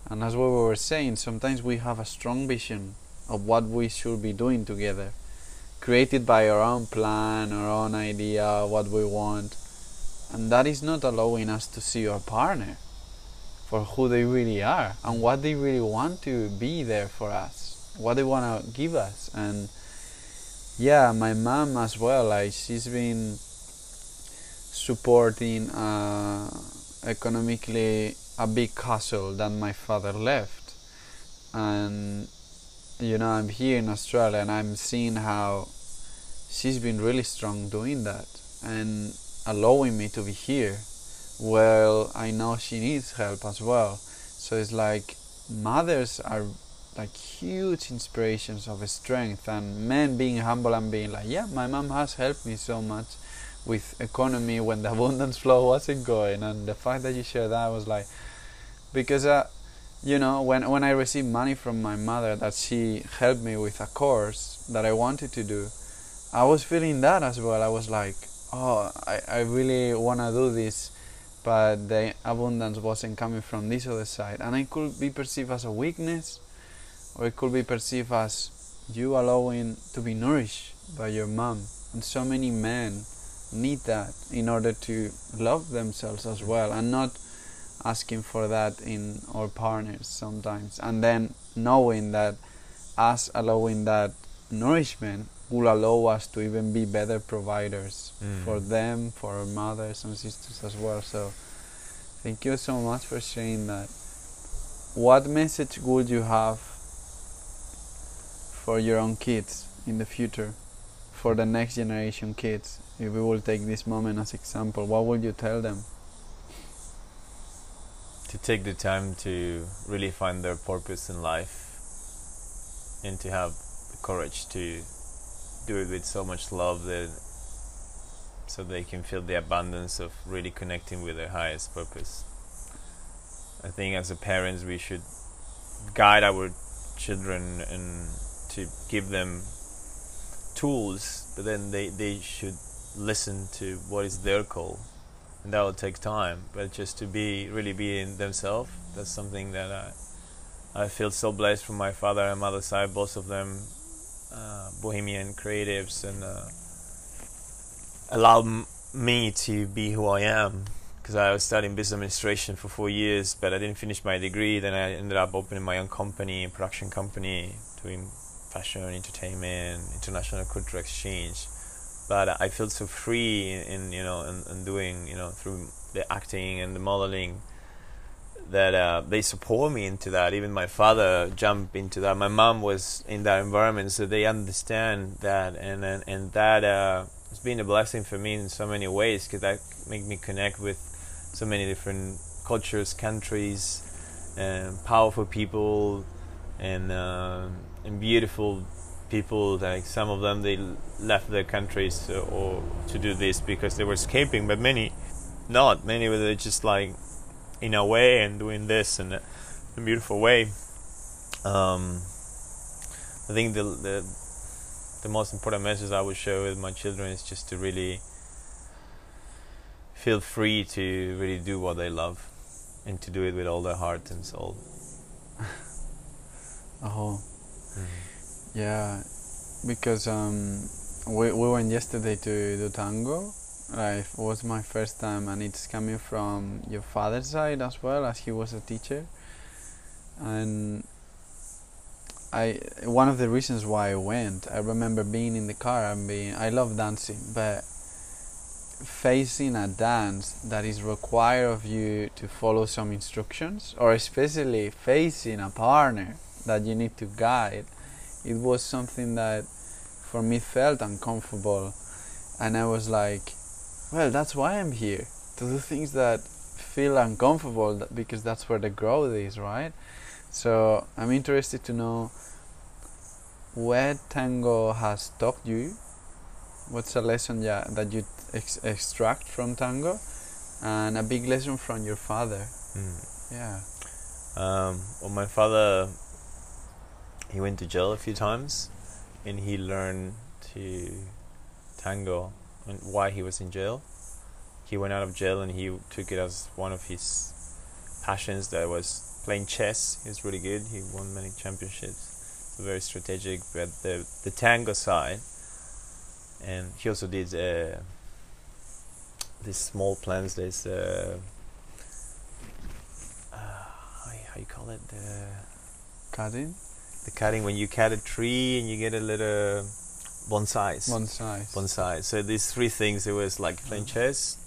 And as we were saying sometimes we have a strong vision of what we should be doing together created by our own plan our own idea what we want. And that is not allowing us to see our partner for who they really are and what they really want to be there for us what they want to give us. And yeah my mom as well like she's been supporting uh, economically a big castle that my father left. And you know I'm here in Australia and I'm seeing how she's been really strong doing that and allowing me to be here. Well I know she needs help as well. So it's like mothers are like huge inspirations of strength and men being humble and being like yeah my mom has helped me so much with economy when the (laughs) abundance flow wasn't going and the fact that you share that was like because uh, you know, when when I received money from my mother that she helped me with a course that I wanted to do, I was feeling that as well. I was like, oh, I, I really want to do this, but the abundance wasn't coming from this other side. And it could be perceived as a weakness, or it could be perceived as you allowing to be nourished by your mom. And so many men need that in order to love themselves as well and not asking for that in our partners sometimes. And then knowing that us allowing that nourishment will allow us to even be better providers Mm. for them, for our mothers and sisters as well. So, thank you so much for sharing that. What message would you have for your own kids in the future, for the next generation kids? If we will take this moment as example, what would you tell them? to take the time to really find their purpose in life and to have the courage to do it with so much love that so they can feel the abundance of really connecting with their highest purpose. I think as a parents we should guide our children and to give them tools but then they, they should listen to what is their call and that will take time. But just to be really be in themselves, that's something that I I feel so blessed from my father and mother side, both of them uh, bohemian creatives, and uh, allow m- me to be who I am. Because I was studying business administration for four years, but I didn't finish my degree. Then I ended up opening my own company, production company, doing fashion, entertainment, international cultural exchange but I feel so free in, in you know in, in, doing you know through the acting and the modeling that uh, they support me into that. Even my father jumped into that. My mom was in that environment, so they understand that, and and, and that uh, has been a blessing for me in so many ways because that make me connect with so many different cultures, countries, and powerful people, and uh, and beautiful people like some of them they left their countries uh, or to do this because they were escaping but many not. Many were just like in a way and doing this in a, a beautiful way. Um, I think the, the the most important message I would share with my children is just to really feel free to really do what they love and to do it with all their heart and soul. (laughs) Oh mm-hmm. Yeah because um, we, we went yesterday to do tango. Like, it was my first time, and it's coming from your father's side as well, as he was a teacher. And I one of the reasons why I went, I remember being in the car and being I love dancing, but facing a dance that is required of you to follow some instructions, or especially facing a partner that you need to guide it was something that for me felt uncomfortable. And i was like well that's why i'm here to do things that feel uncomfortable because that's where the growth is right? So i'm interested to know what tango has taught you? What's a lesson yeah, that you ex- extract from tango? And a big lesson from your father. Mm. yeah. Um, well my father he went to jail a few times and he learned to tango and why he was in jail. He went out of jail and he took it as one of his passions that was playing chess. He was really good. He won many championships. So very strategic but the the tango side and he also did uh, these small plans there's uh, uh, how, you call it the cutting the cutting when you cut a tree and you get a little bonsai. Bonsai. Bonsai. So these three things, it was like playing chess,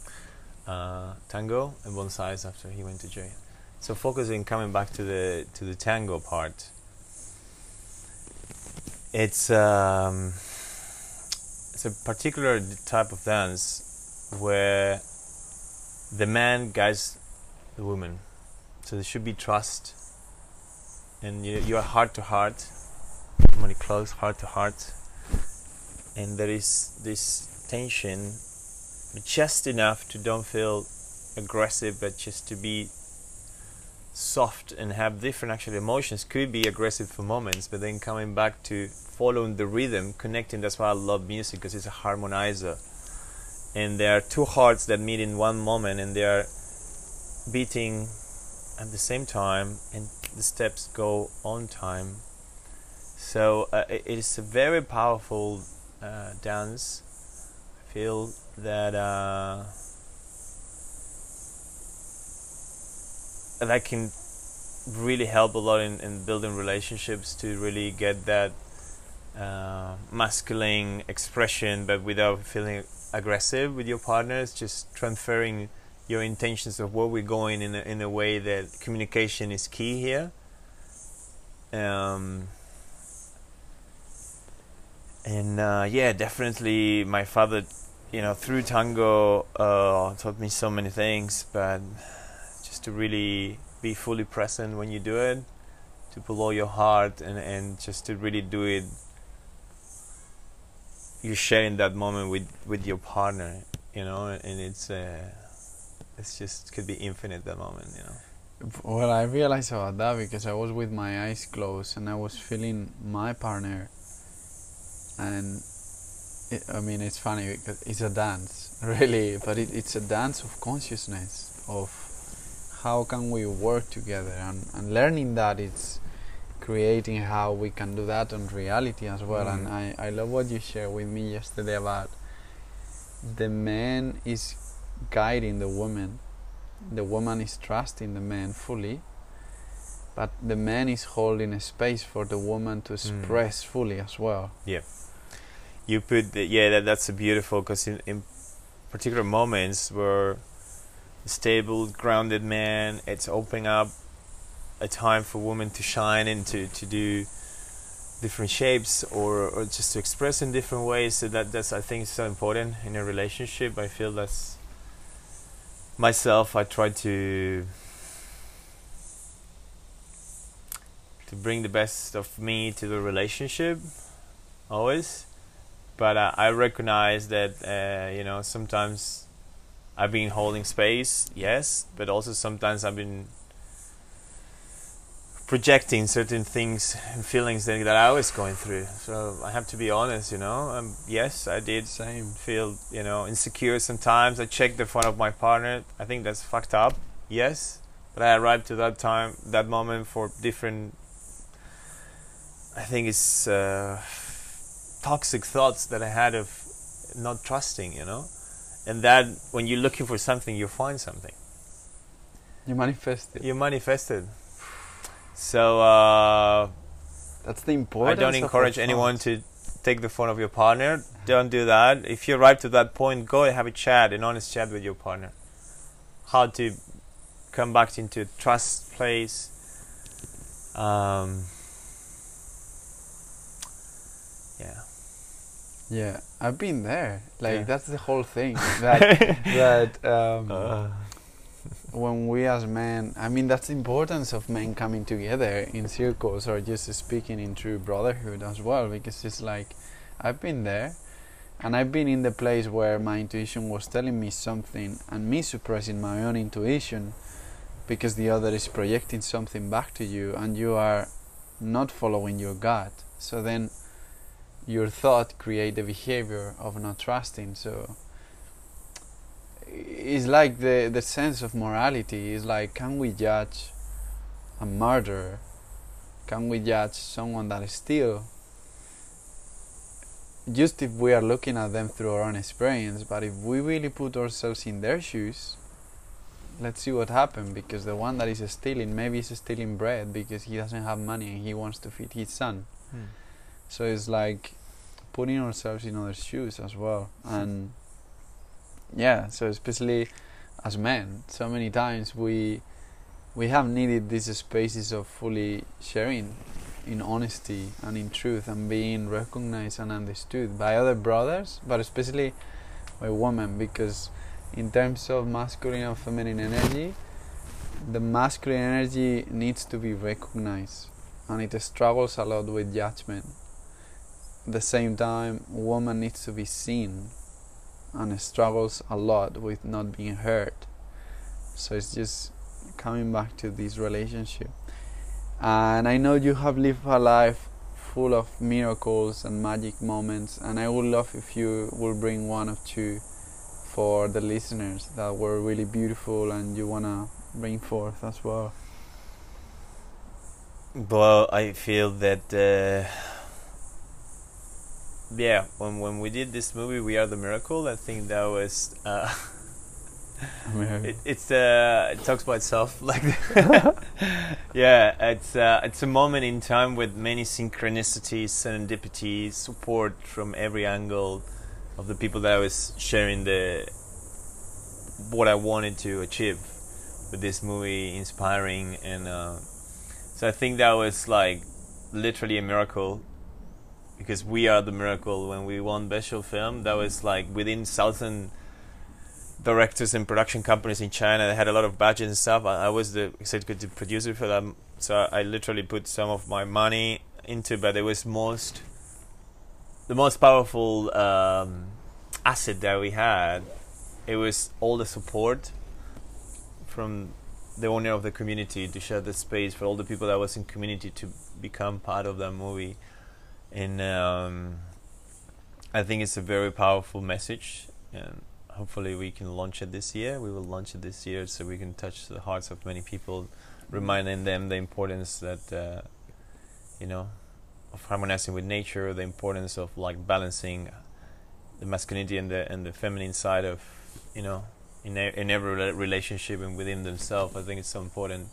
uh, tango, and bonsais after he went to jail. So focusing, coming back to the to the tango part. It's um, it's a particular type of dance where the man guides the woman. So there should be trust and you you are heart to heart, somebody close, heart to heart, and there is this tension, just enough to don't feel aggressive, but just to be soft and have different actually emotions. Could be aggressive for moments but then coming back to following the rhythm connecting that's why i love music because it's a harmonizer. And there are two hearts that meet in one moment and they are beating at the same time and the steps go on time. So uh, it is a very powerful uh, dance. I feel that uh, that can really help a lot in, in building relationships to really get that uh, masculine expression but without feeling aggressive with your partners just transferring your intentions of where we're going in a, in a way that communication is key here. Um, and uh, yeah definitely my father you know through tango uh, taught me so many things but just to really be fully present when you do it to follow your heart and, and just to really do it you're sharing that moment with, with your partner you know and it's uh, it's just could be infinite that moment you know? Well i realized about that because i was with my eyes closed and i was feeling my partner. And it, i mean it's funny because it's a dance (laughs) really but it, it's a dance of consciousness of how can we work together? And, and learning that it's creating how we can do that on reality as well. Mm. and I, I love what you shared with me yesterday about the man is guiding the woman. The woman is trusting the man fully but the man is holding a space for the woman to hmm. express fully as well. Yeah, you put the, yeah that, that's a beautiful because in, in particular moments where a stable grounded man it's opening up a time for women to shine and to, to do different shapes or, or just to express in different ways. So that that's i think so important in a relationship. I feel that's myself i try to to bring the best of me to the relationship always. But uh, I recognize that uh, you know sometimes I've been holding space, yes, but also sometimes I've been projecting certain things and feelings that, that I was going through. So I have to be honest, you know. Um, yes, I did same feel you know insecure sometimes. I checked the phone of my partner. I think that's fucked up. Yes, but I arrived to that time, that moment for different. I think it's. Uh, toxic thoughts that I had of not trusting, you know, and that when you're looking for something, you find something. you manifest it You manifested. So uh, that's the important. I don't encourage anyone to take the phone of your partner. Don't do that. If you arrive to that point, go and have a chat, an honest chat with your partner. How to come back into trust place. Um, yeah. Yeah, I've been there. Like Yeah. that's the whole thing. (laughs) That that um, Uh, when we as men, I mean, that's the importance of men coming together in circles or just speaking in true brotherhood as well. Because it's like I've been there, and I've been in the place where my intuition was telling me something, and me suppressing my own intuition, because the other is projecting something back to you, and you are not following your gut. So then your thought create the behavior of not trusting so it's like the the sense of morality is like can we judge a murderer can we judge someone that is still just if we are looking at them through our own experience but if we really put ourselves in their shoes let's see what happens because the one that is stealing maybe is stealing bread because he doesn't have money and he wants to feed his son hmm. so it's like putting ourselves in other shoes as well. And yeah, so especially as men, so many times we we have needed these spaces of fully sharing in honesty and in truth and being recognized and understood by other brothers, but especially by women because in terms of masculine and feminine energy, the masculine energy needs to be recognized and it struggles a lot with judgment. At the same time woman needs to be seen and struggles a lot with not being heard so it's just coming back to this relationship. And I know you have lived a life full of miracles and magic moments, and I would love if you will bring one or two for the listeners that were really beautiful and you wanna bring forth as well. Well, I feel that uh, yeah, when when we did this movie, We Are the Miracle, I think that was. Uh, (laughs) it, it's uh, it talks by itself (laughs) like (laughs) yeah it's uh, it's a moment in time with many synchronicities serendipity support from every angle of the people that I was sharing the what I wanted to achieve with this movie inspiring and uh, so I think that was like literally a miracle because we are the miracle when we won best show film that was like within thousand directors and production companies in China that had a lot of budget and stuff. I, I was the executive producer for them so I, I literally put some of my money into but it was most the most powerful um, asset that we had. It was all the support from the owner of the community to share the space for all the people that was in community to become part of that movie and um, I think it's a very powerful message and hopefully we can launch it this year we will launch it this year so we can touch the hearts of many people reminding them the importance that uh, you know of harmonizing with nature the importance of like balancing the masculinity and the and the feminine side of you know in a, in every relationship and within themselves. I think it's so important,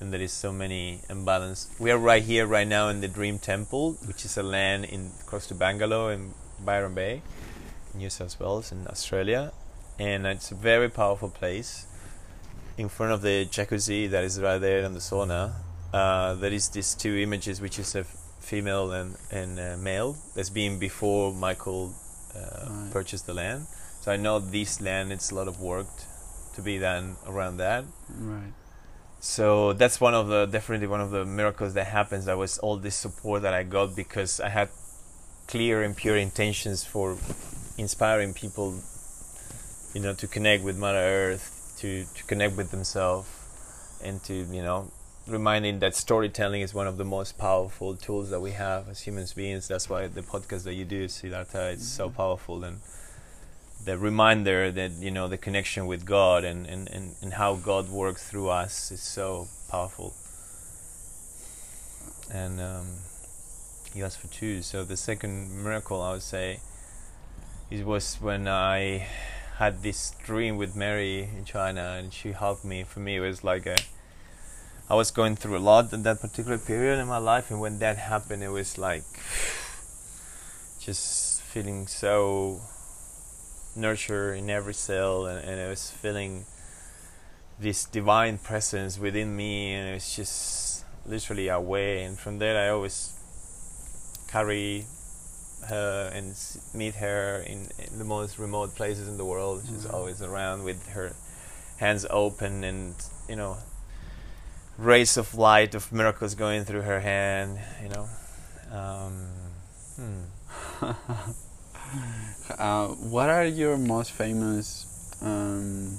and there is so many imbalance. We are right here, right now, in the Dream Temple, which is a land in close to Bangalow in Byron Bay, New South Wales in Australia, and it's a very powerful place. In front of the jacuzzi that is right there in the sauna, uh, there is these two images, which is a female and and a male. That's been before Michael uh, right. purchased the land so I know this land it's a lot of work to be done around that. Right. So that's one of the definitely one of the miracles that happens. That was all this support that I got because I had clear and pure intentions for inspiring people, you know, to connect with Mother Earth, to to connect with themselves, and to you know reminding that storytelling is one of the most powerful tools that we have as human beings. That's why the podcast that you do, Siddhartha, is mm-hmm. so powerful and the reminder that you know the connection with God and, and, and, and how God works through us is so powerful. And um, he asked for two. So the second miracle I would say it was when I had this dream with Mary in China and she helped me. For me it was like a I was going through a lot in that particular period in my life and when that happened it was like (sighs) just feeling so nurture in every cell, and, and I was feeling this divine presence within me, and it was just literally away. And from there, I always carry her and meet her in, in the most remote places in the world. She's mm-hmm. always around with her hands open, and you know, rays of light of miracles going through her hand. You know. Um, hmm. (laughs) Uh, what are your most famous um,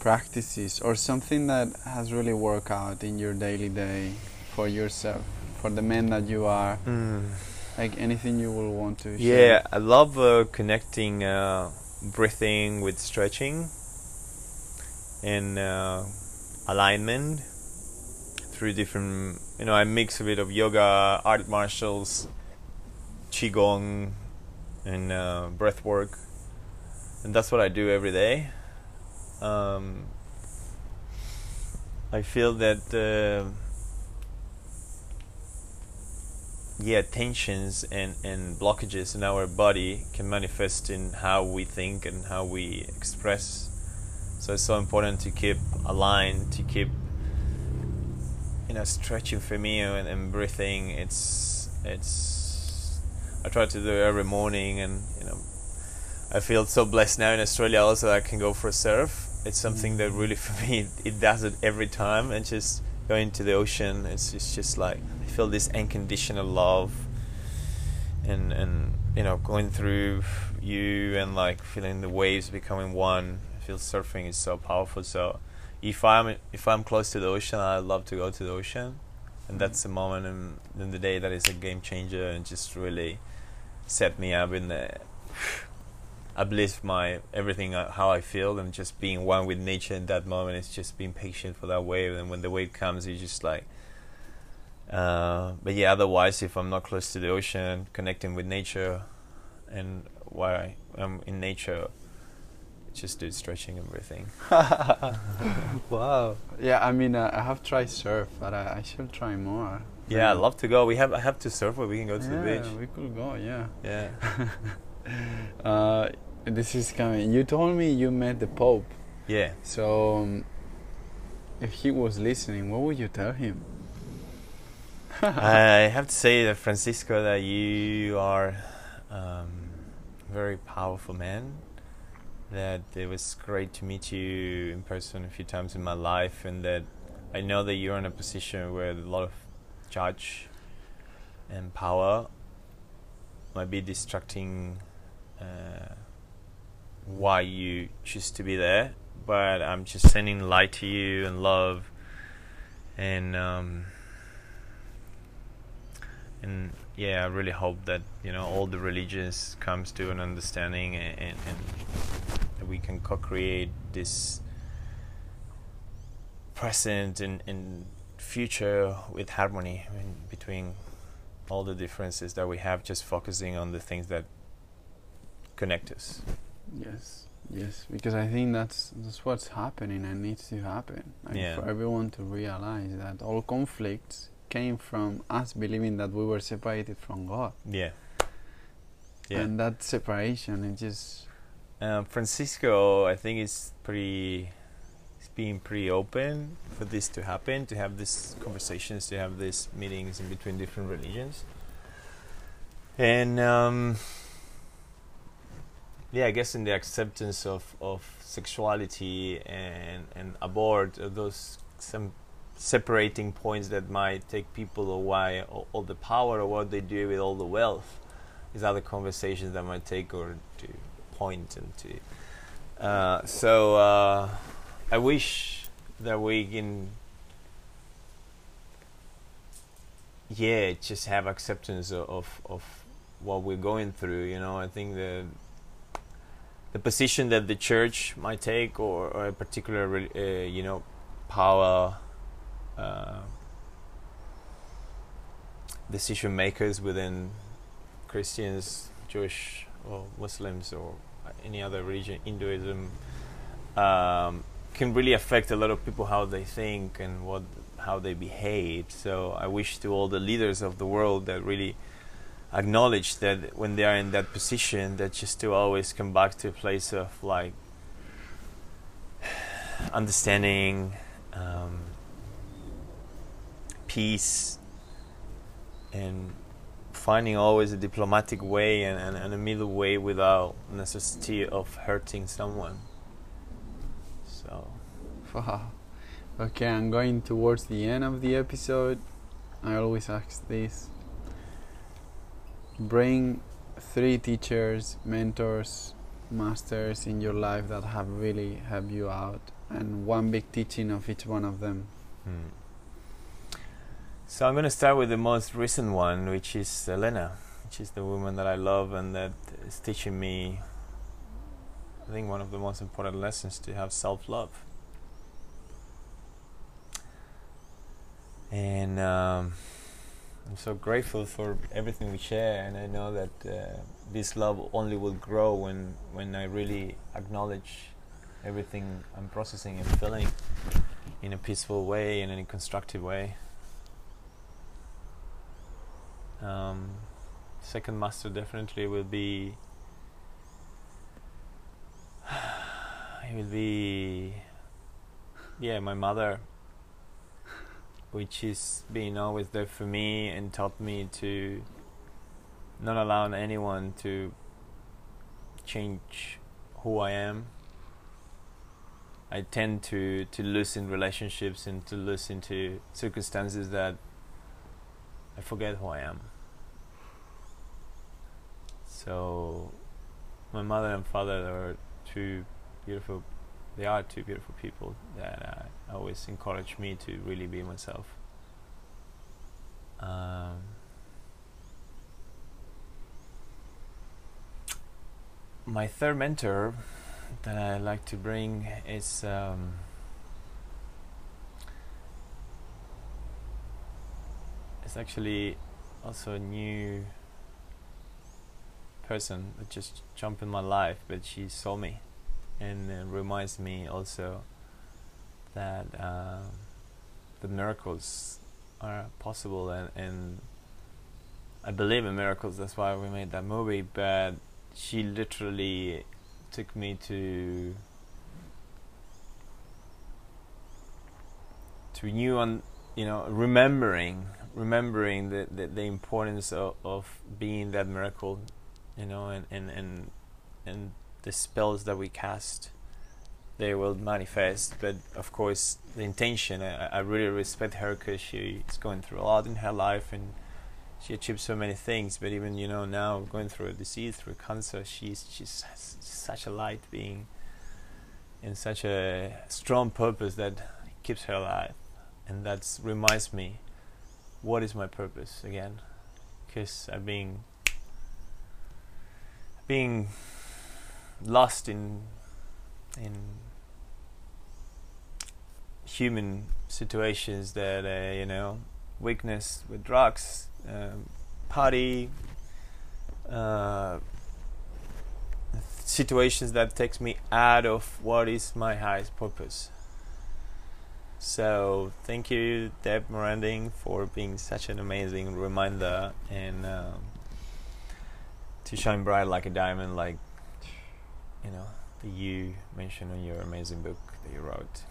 practices or something that has really worked out in your daily day for yourself, for the man that you are? Mm. Like anything you will want to share? Yeah, I love uh, connecting uh, breathing with stretching and uh, alignment through different, you know, I mix a bit of yoga, art martials, qigong, and uh, breath work, and that's what I do every day. Um, I feel that uh, yeah, tensions and, and blockages in our body can manifest in how we think and how we express. So it's so important to keep aligned, to keep you know stretching for me and, and breathing. It's it's I try to do it every morning, and you know, I feel so blessed now in Australia. Also, I can go for a surf. It's something that mm. really, (laughs) for me, it does it every time, and just going to the ocean. It's just, just like I feel this unconditional love, and and you know, going through you and like feeling the waves becoming one. I feel surfing is so powerful. So if I'm if I'm close to the ocean, I love to go to the ocean, and mm. that's the moment in, in the day that is a game changer and just really set me up in the uplift my everything uh, how I feel and just being one with nature in that moment is just being patient for that wave and when the wave comes you just like uh, but yeah otherwise if I'm not close to the ocean connecting with nature and why I'm in nature just do stretching and breathing (laughs) (laughs) wow. Yeah, I mean, uh, I have tried surf, but I, I should try more. Yeah I'd love to go we have I have to surf where we can go to yeah, the beach we could go. Yeah. yeah (laughs) Uh, this is coming. You told me you met the Pope. yeah So, um, if he was listening, what would you tell him? (laughs) I have to say that Francisco, that you are um, a very powerful man. That it was great to meet you in person a few times in my life, and that I know that you're in a position where a lot of judge and power might be distracting uh, why you choose to be there. But I'm just sending light to you and love, and. Um, and yeah, I really hope that you know all the religions comes to an understanding and, and, and that we can co-create this present and, and future with harmony between all the differences that we have, just focusing on the things that connect us. Yes, yes, because I think that's that's what's happening and needs to happen. Like Yeah. For everyone to realize that all conflicts came from us believing that we were separated from God, Yeah. Yeah. and that separation is just Um, Francisco, I think, is pretty. Being pretty open for this to happen, to have these conversations, to have these meetings in between different religions. And um, yeah, I guess in the acceptance of, of sexuality and and abort uh, those some separating points that might take people away all, all the power or what they do with all the wealth. Are the conversations that might take or to point and to. Uh, so uh, I wish that we can, yeah, just have acceptance of, of what we're going through. You know, I think the the position that the church might take, or, or a particular, uh, you know, power. Uh, decision makers within Christians, Jewish, or Muslims, or any other religion, Hinduism, um, can really affect a lot of people how they think and what how they behave. So I wish to all the leaders of the world that really acknowledge that when they are in that position, that just to always come back to a place of like (sighs) understanding, um, peace, and finding always a diplomatic way and, and, and a middle way without necessity of hurting someone. Wow. Okay, I'm going towards the end of the episode. I always ask this. Bring three teachers, mentors, masters in your life that have really helped you out, and one big teaching of each one of them. Hmm. So I'm going to start with the most recent one, which is Elena, which is the woman that I love and that is teaching me, I think, one of the most important lessons to have self-love. And um, I'm so grateful for everything we share, and I know that uh, this love only will grow when when I really acknowledge everything I'm processing and feeling in a peaceful way and in a constructive way. Um, second master definitely will be. (sighs) It will be, yeah, my mother, which is being always there for me and taught me to not allow anyone to change who I am. I tend to to lose in relationships and to lose into circumstances that I forget who I am. So, my mother and father are two beautiful they are two beautiful people that uh, always encouraged me to really be myself. Um, my third mentor that I like to bring is um, it's actually also a new person that just jumped in my life, but she saw me and uh, reminds me also that uh, the miracles are possible and, and I believe in miracles that's why we made that movie but she literally took me to to renew on you know remembering remembering the, the, the importance of, of being that miracle you know and and and, and the spells that we cast they will manifest but of course the intention i, I really respect her because she is going through a lot in her life and she achieved so many things but even you know now going through a disease through cancer she's she's such a light being and such a strong purpose that keeps her alive. And that reminds me what is my purpose again? Because i've been being lost in in human situations that uh, you know weakness with drugs um, party uh, situations that takes me out of what is my highest purpose so thank you deb moranding for being such an amazing reminder and um, to shine bright like a diamond like you know that you mentioned in your amazing book that you wrote.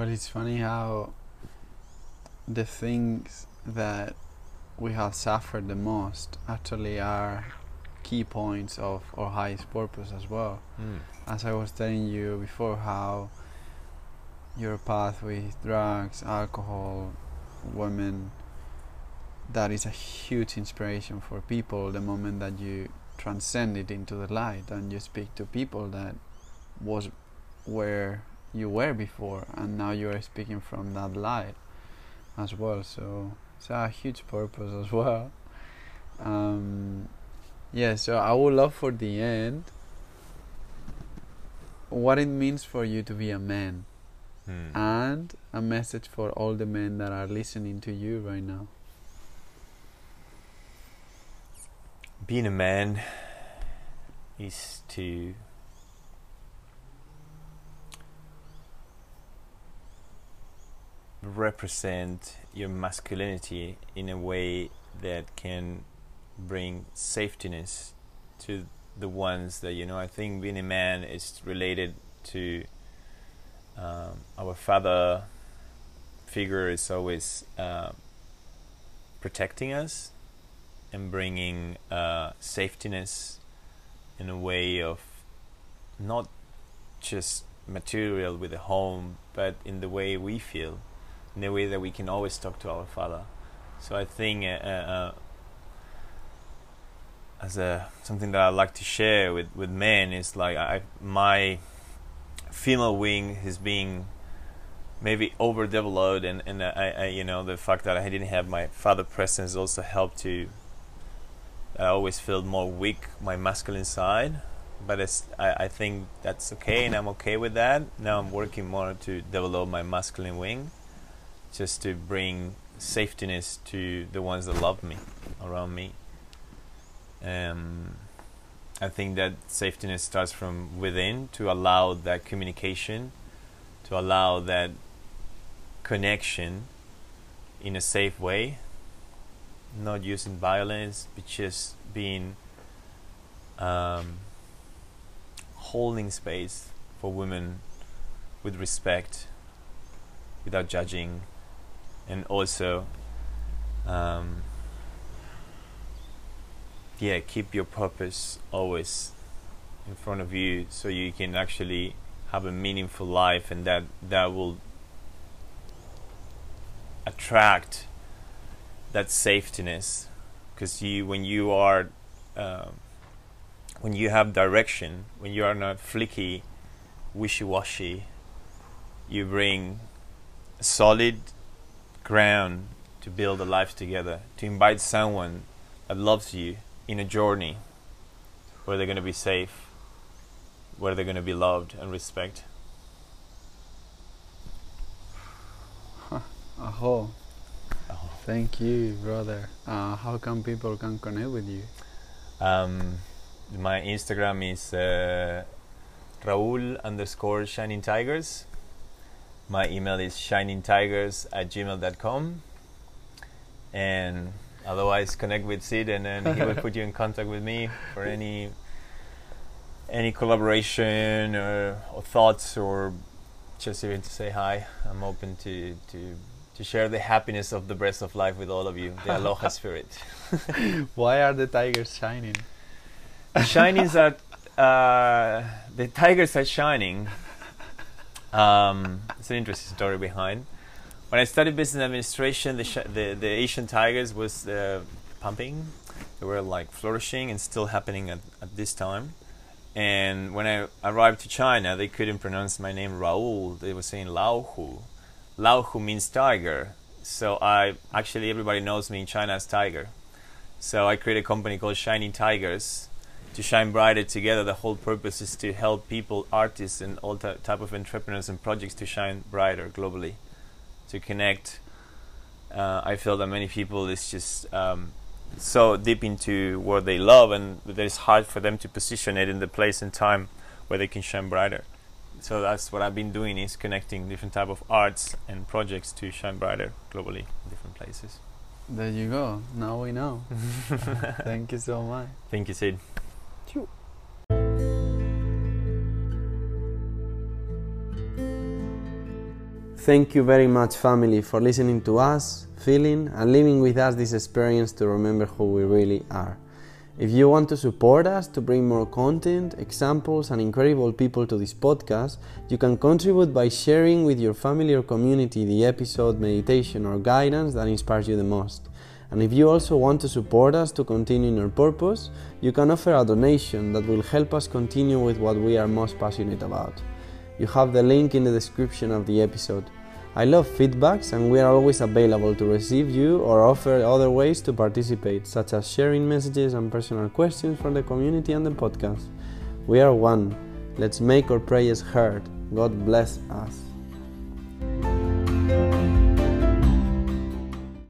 Well, it's funny how the things that we have suffered the most actually are key points of our highest purpose as well. Mm. As I was telling you before, how your path with drugs, alcohol, women, that is a huge inspiration for people the moment that you transcend it into the light and you speak to people that was where you were before and now you are speaking from that light as well. So it's a huge purpose as well. Um, yeah so i would love for the end what it means for you to be a man. Hmm. and a message for all the men that are listening to you right now. Being a man is to represent your masculinity in a way that can bring safetiness to the ones that you know. I think being a man is related to um, our father figure is always uh, protecting us and bringing uh, safetiness in a way of not just material with a home, but in the way we feel, in the way that we can always talk to our Father. So I think uh, uh, as a something that I like to share with with men is like I my female wing is being maybe overdeveloped and and I, I you know the fact that I didn't have my father presence also helped to I always feel more weak, my masculine side, but it's, I, I think that's okay, and I'm okay with that. Now I'm working more to develop my masculine wing, just to bring safetiness to the ones that love me around me. Um, I think that safetiness starts from within to allow that communication, to allow that connection in a safe way not using violence, but just being um, holding space for women with respect, without judging, and also, um, yeah, keep your purpose always in front of you, so you can actually have a meaningful life, and that that will attract that safetiness because you when you are uh, when you have direction when you are not flicky wishy-washy. You bring solid ground to build a life together, to invite someone that loves you in a journey where they're going to be safe, where they're going to be loved and respect. (laughs) Aho. Thank you, brother. Uh, how come people can connect with you? Um, my Instagram is uh, Raul underscore Shining Tigers. My email is shiningtigers at gmail.com. And otherwise, connect with Sid and then he will (laughs) put you in contact with me for any any collaboration or, or thoughts or just even to say hi. I'm open to, to to share the happiness of the breath of life with all of you, the aloha (laughs) spirit. Why are the tigers shining? shining is that uh, the tigers are shining. Um, it's an interesting story behind. When I studied business administration, the the, the Asian tigers was uh, pumping. They were like flourishing and still happening at, at this time. And when I arrived to China, they couldn't pronounce my name Raul. They were saying Lao Hu. Lao Hu means tiger. So I actually everybody knows me in China as Tiger. So I created a company called Shining Tigers to shine brighter together. The whole purpose is to help people, artists, and all type of entrepreneurs and projects to shine brighter globally, to connect. Uh, I feel that many people is just um, so deep into what they love, and that it's hard for them to position it in the place and time where they can shine brighter. So that's what I've been doing is connecting different type of arts and projects to shine brighter globally in different places. There you go. Now we know. (laughs) Thank you so much. Thank you, Sid. Thank you very much, family, for listening to us, feeling, and living with us this experience to remember who we really are. If you want to support us to bring more content, examples, and incredible people to this podcast, you can contribute by sharing with your family or community the episode, meditation, or guidance that inspires you the most. And if you also want to support us to continue in our purpose, you can offer a donation that will help us continue with what we are most passionate about. You have the link in the description of the episode. I love feedbacks and we are always available to receive you or offer other ways to participate, such as sharing messages and personal questions from the community and the podcast. We are one. Let's make our prayers heard. God bless us.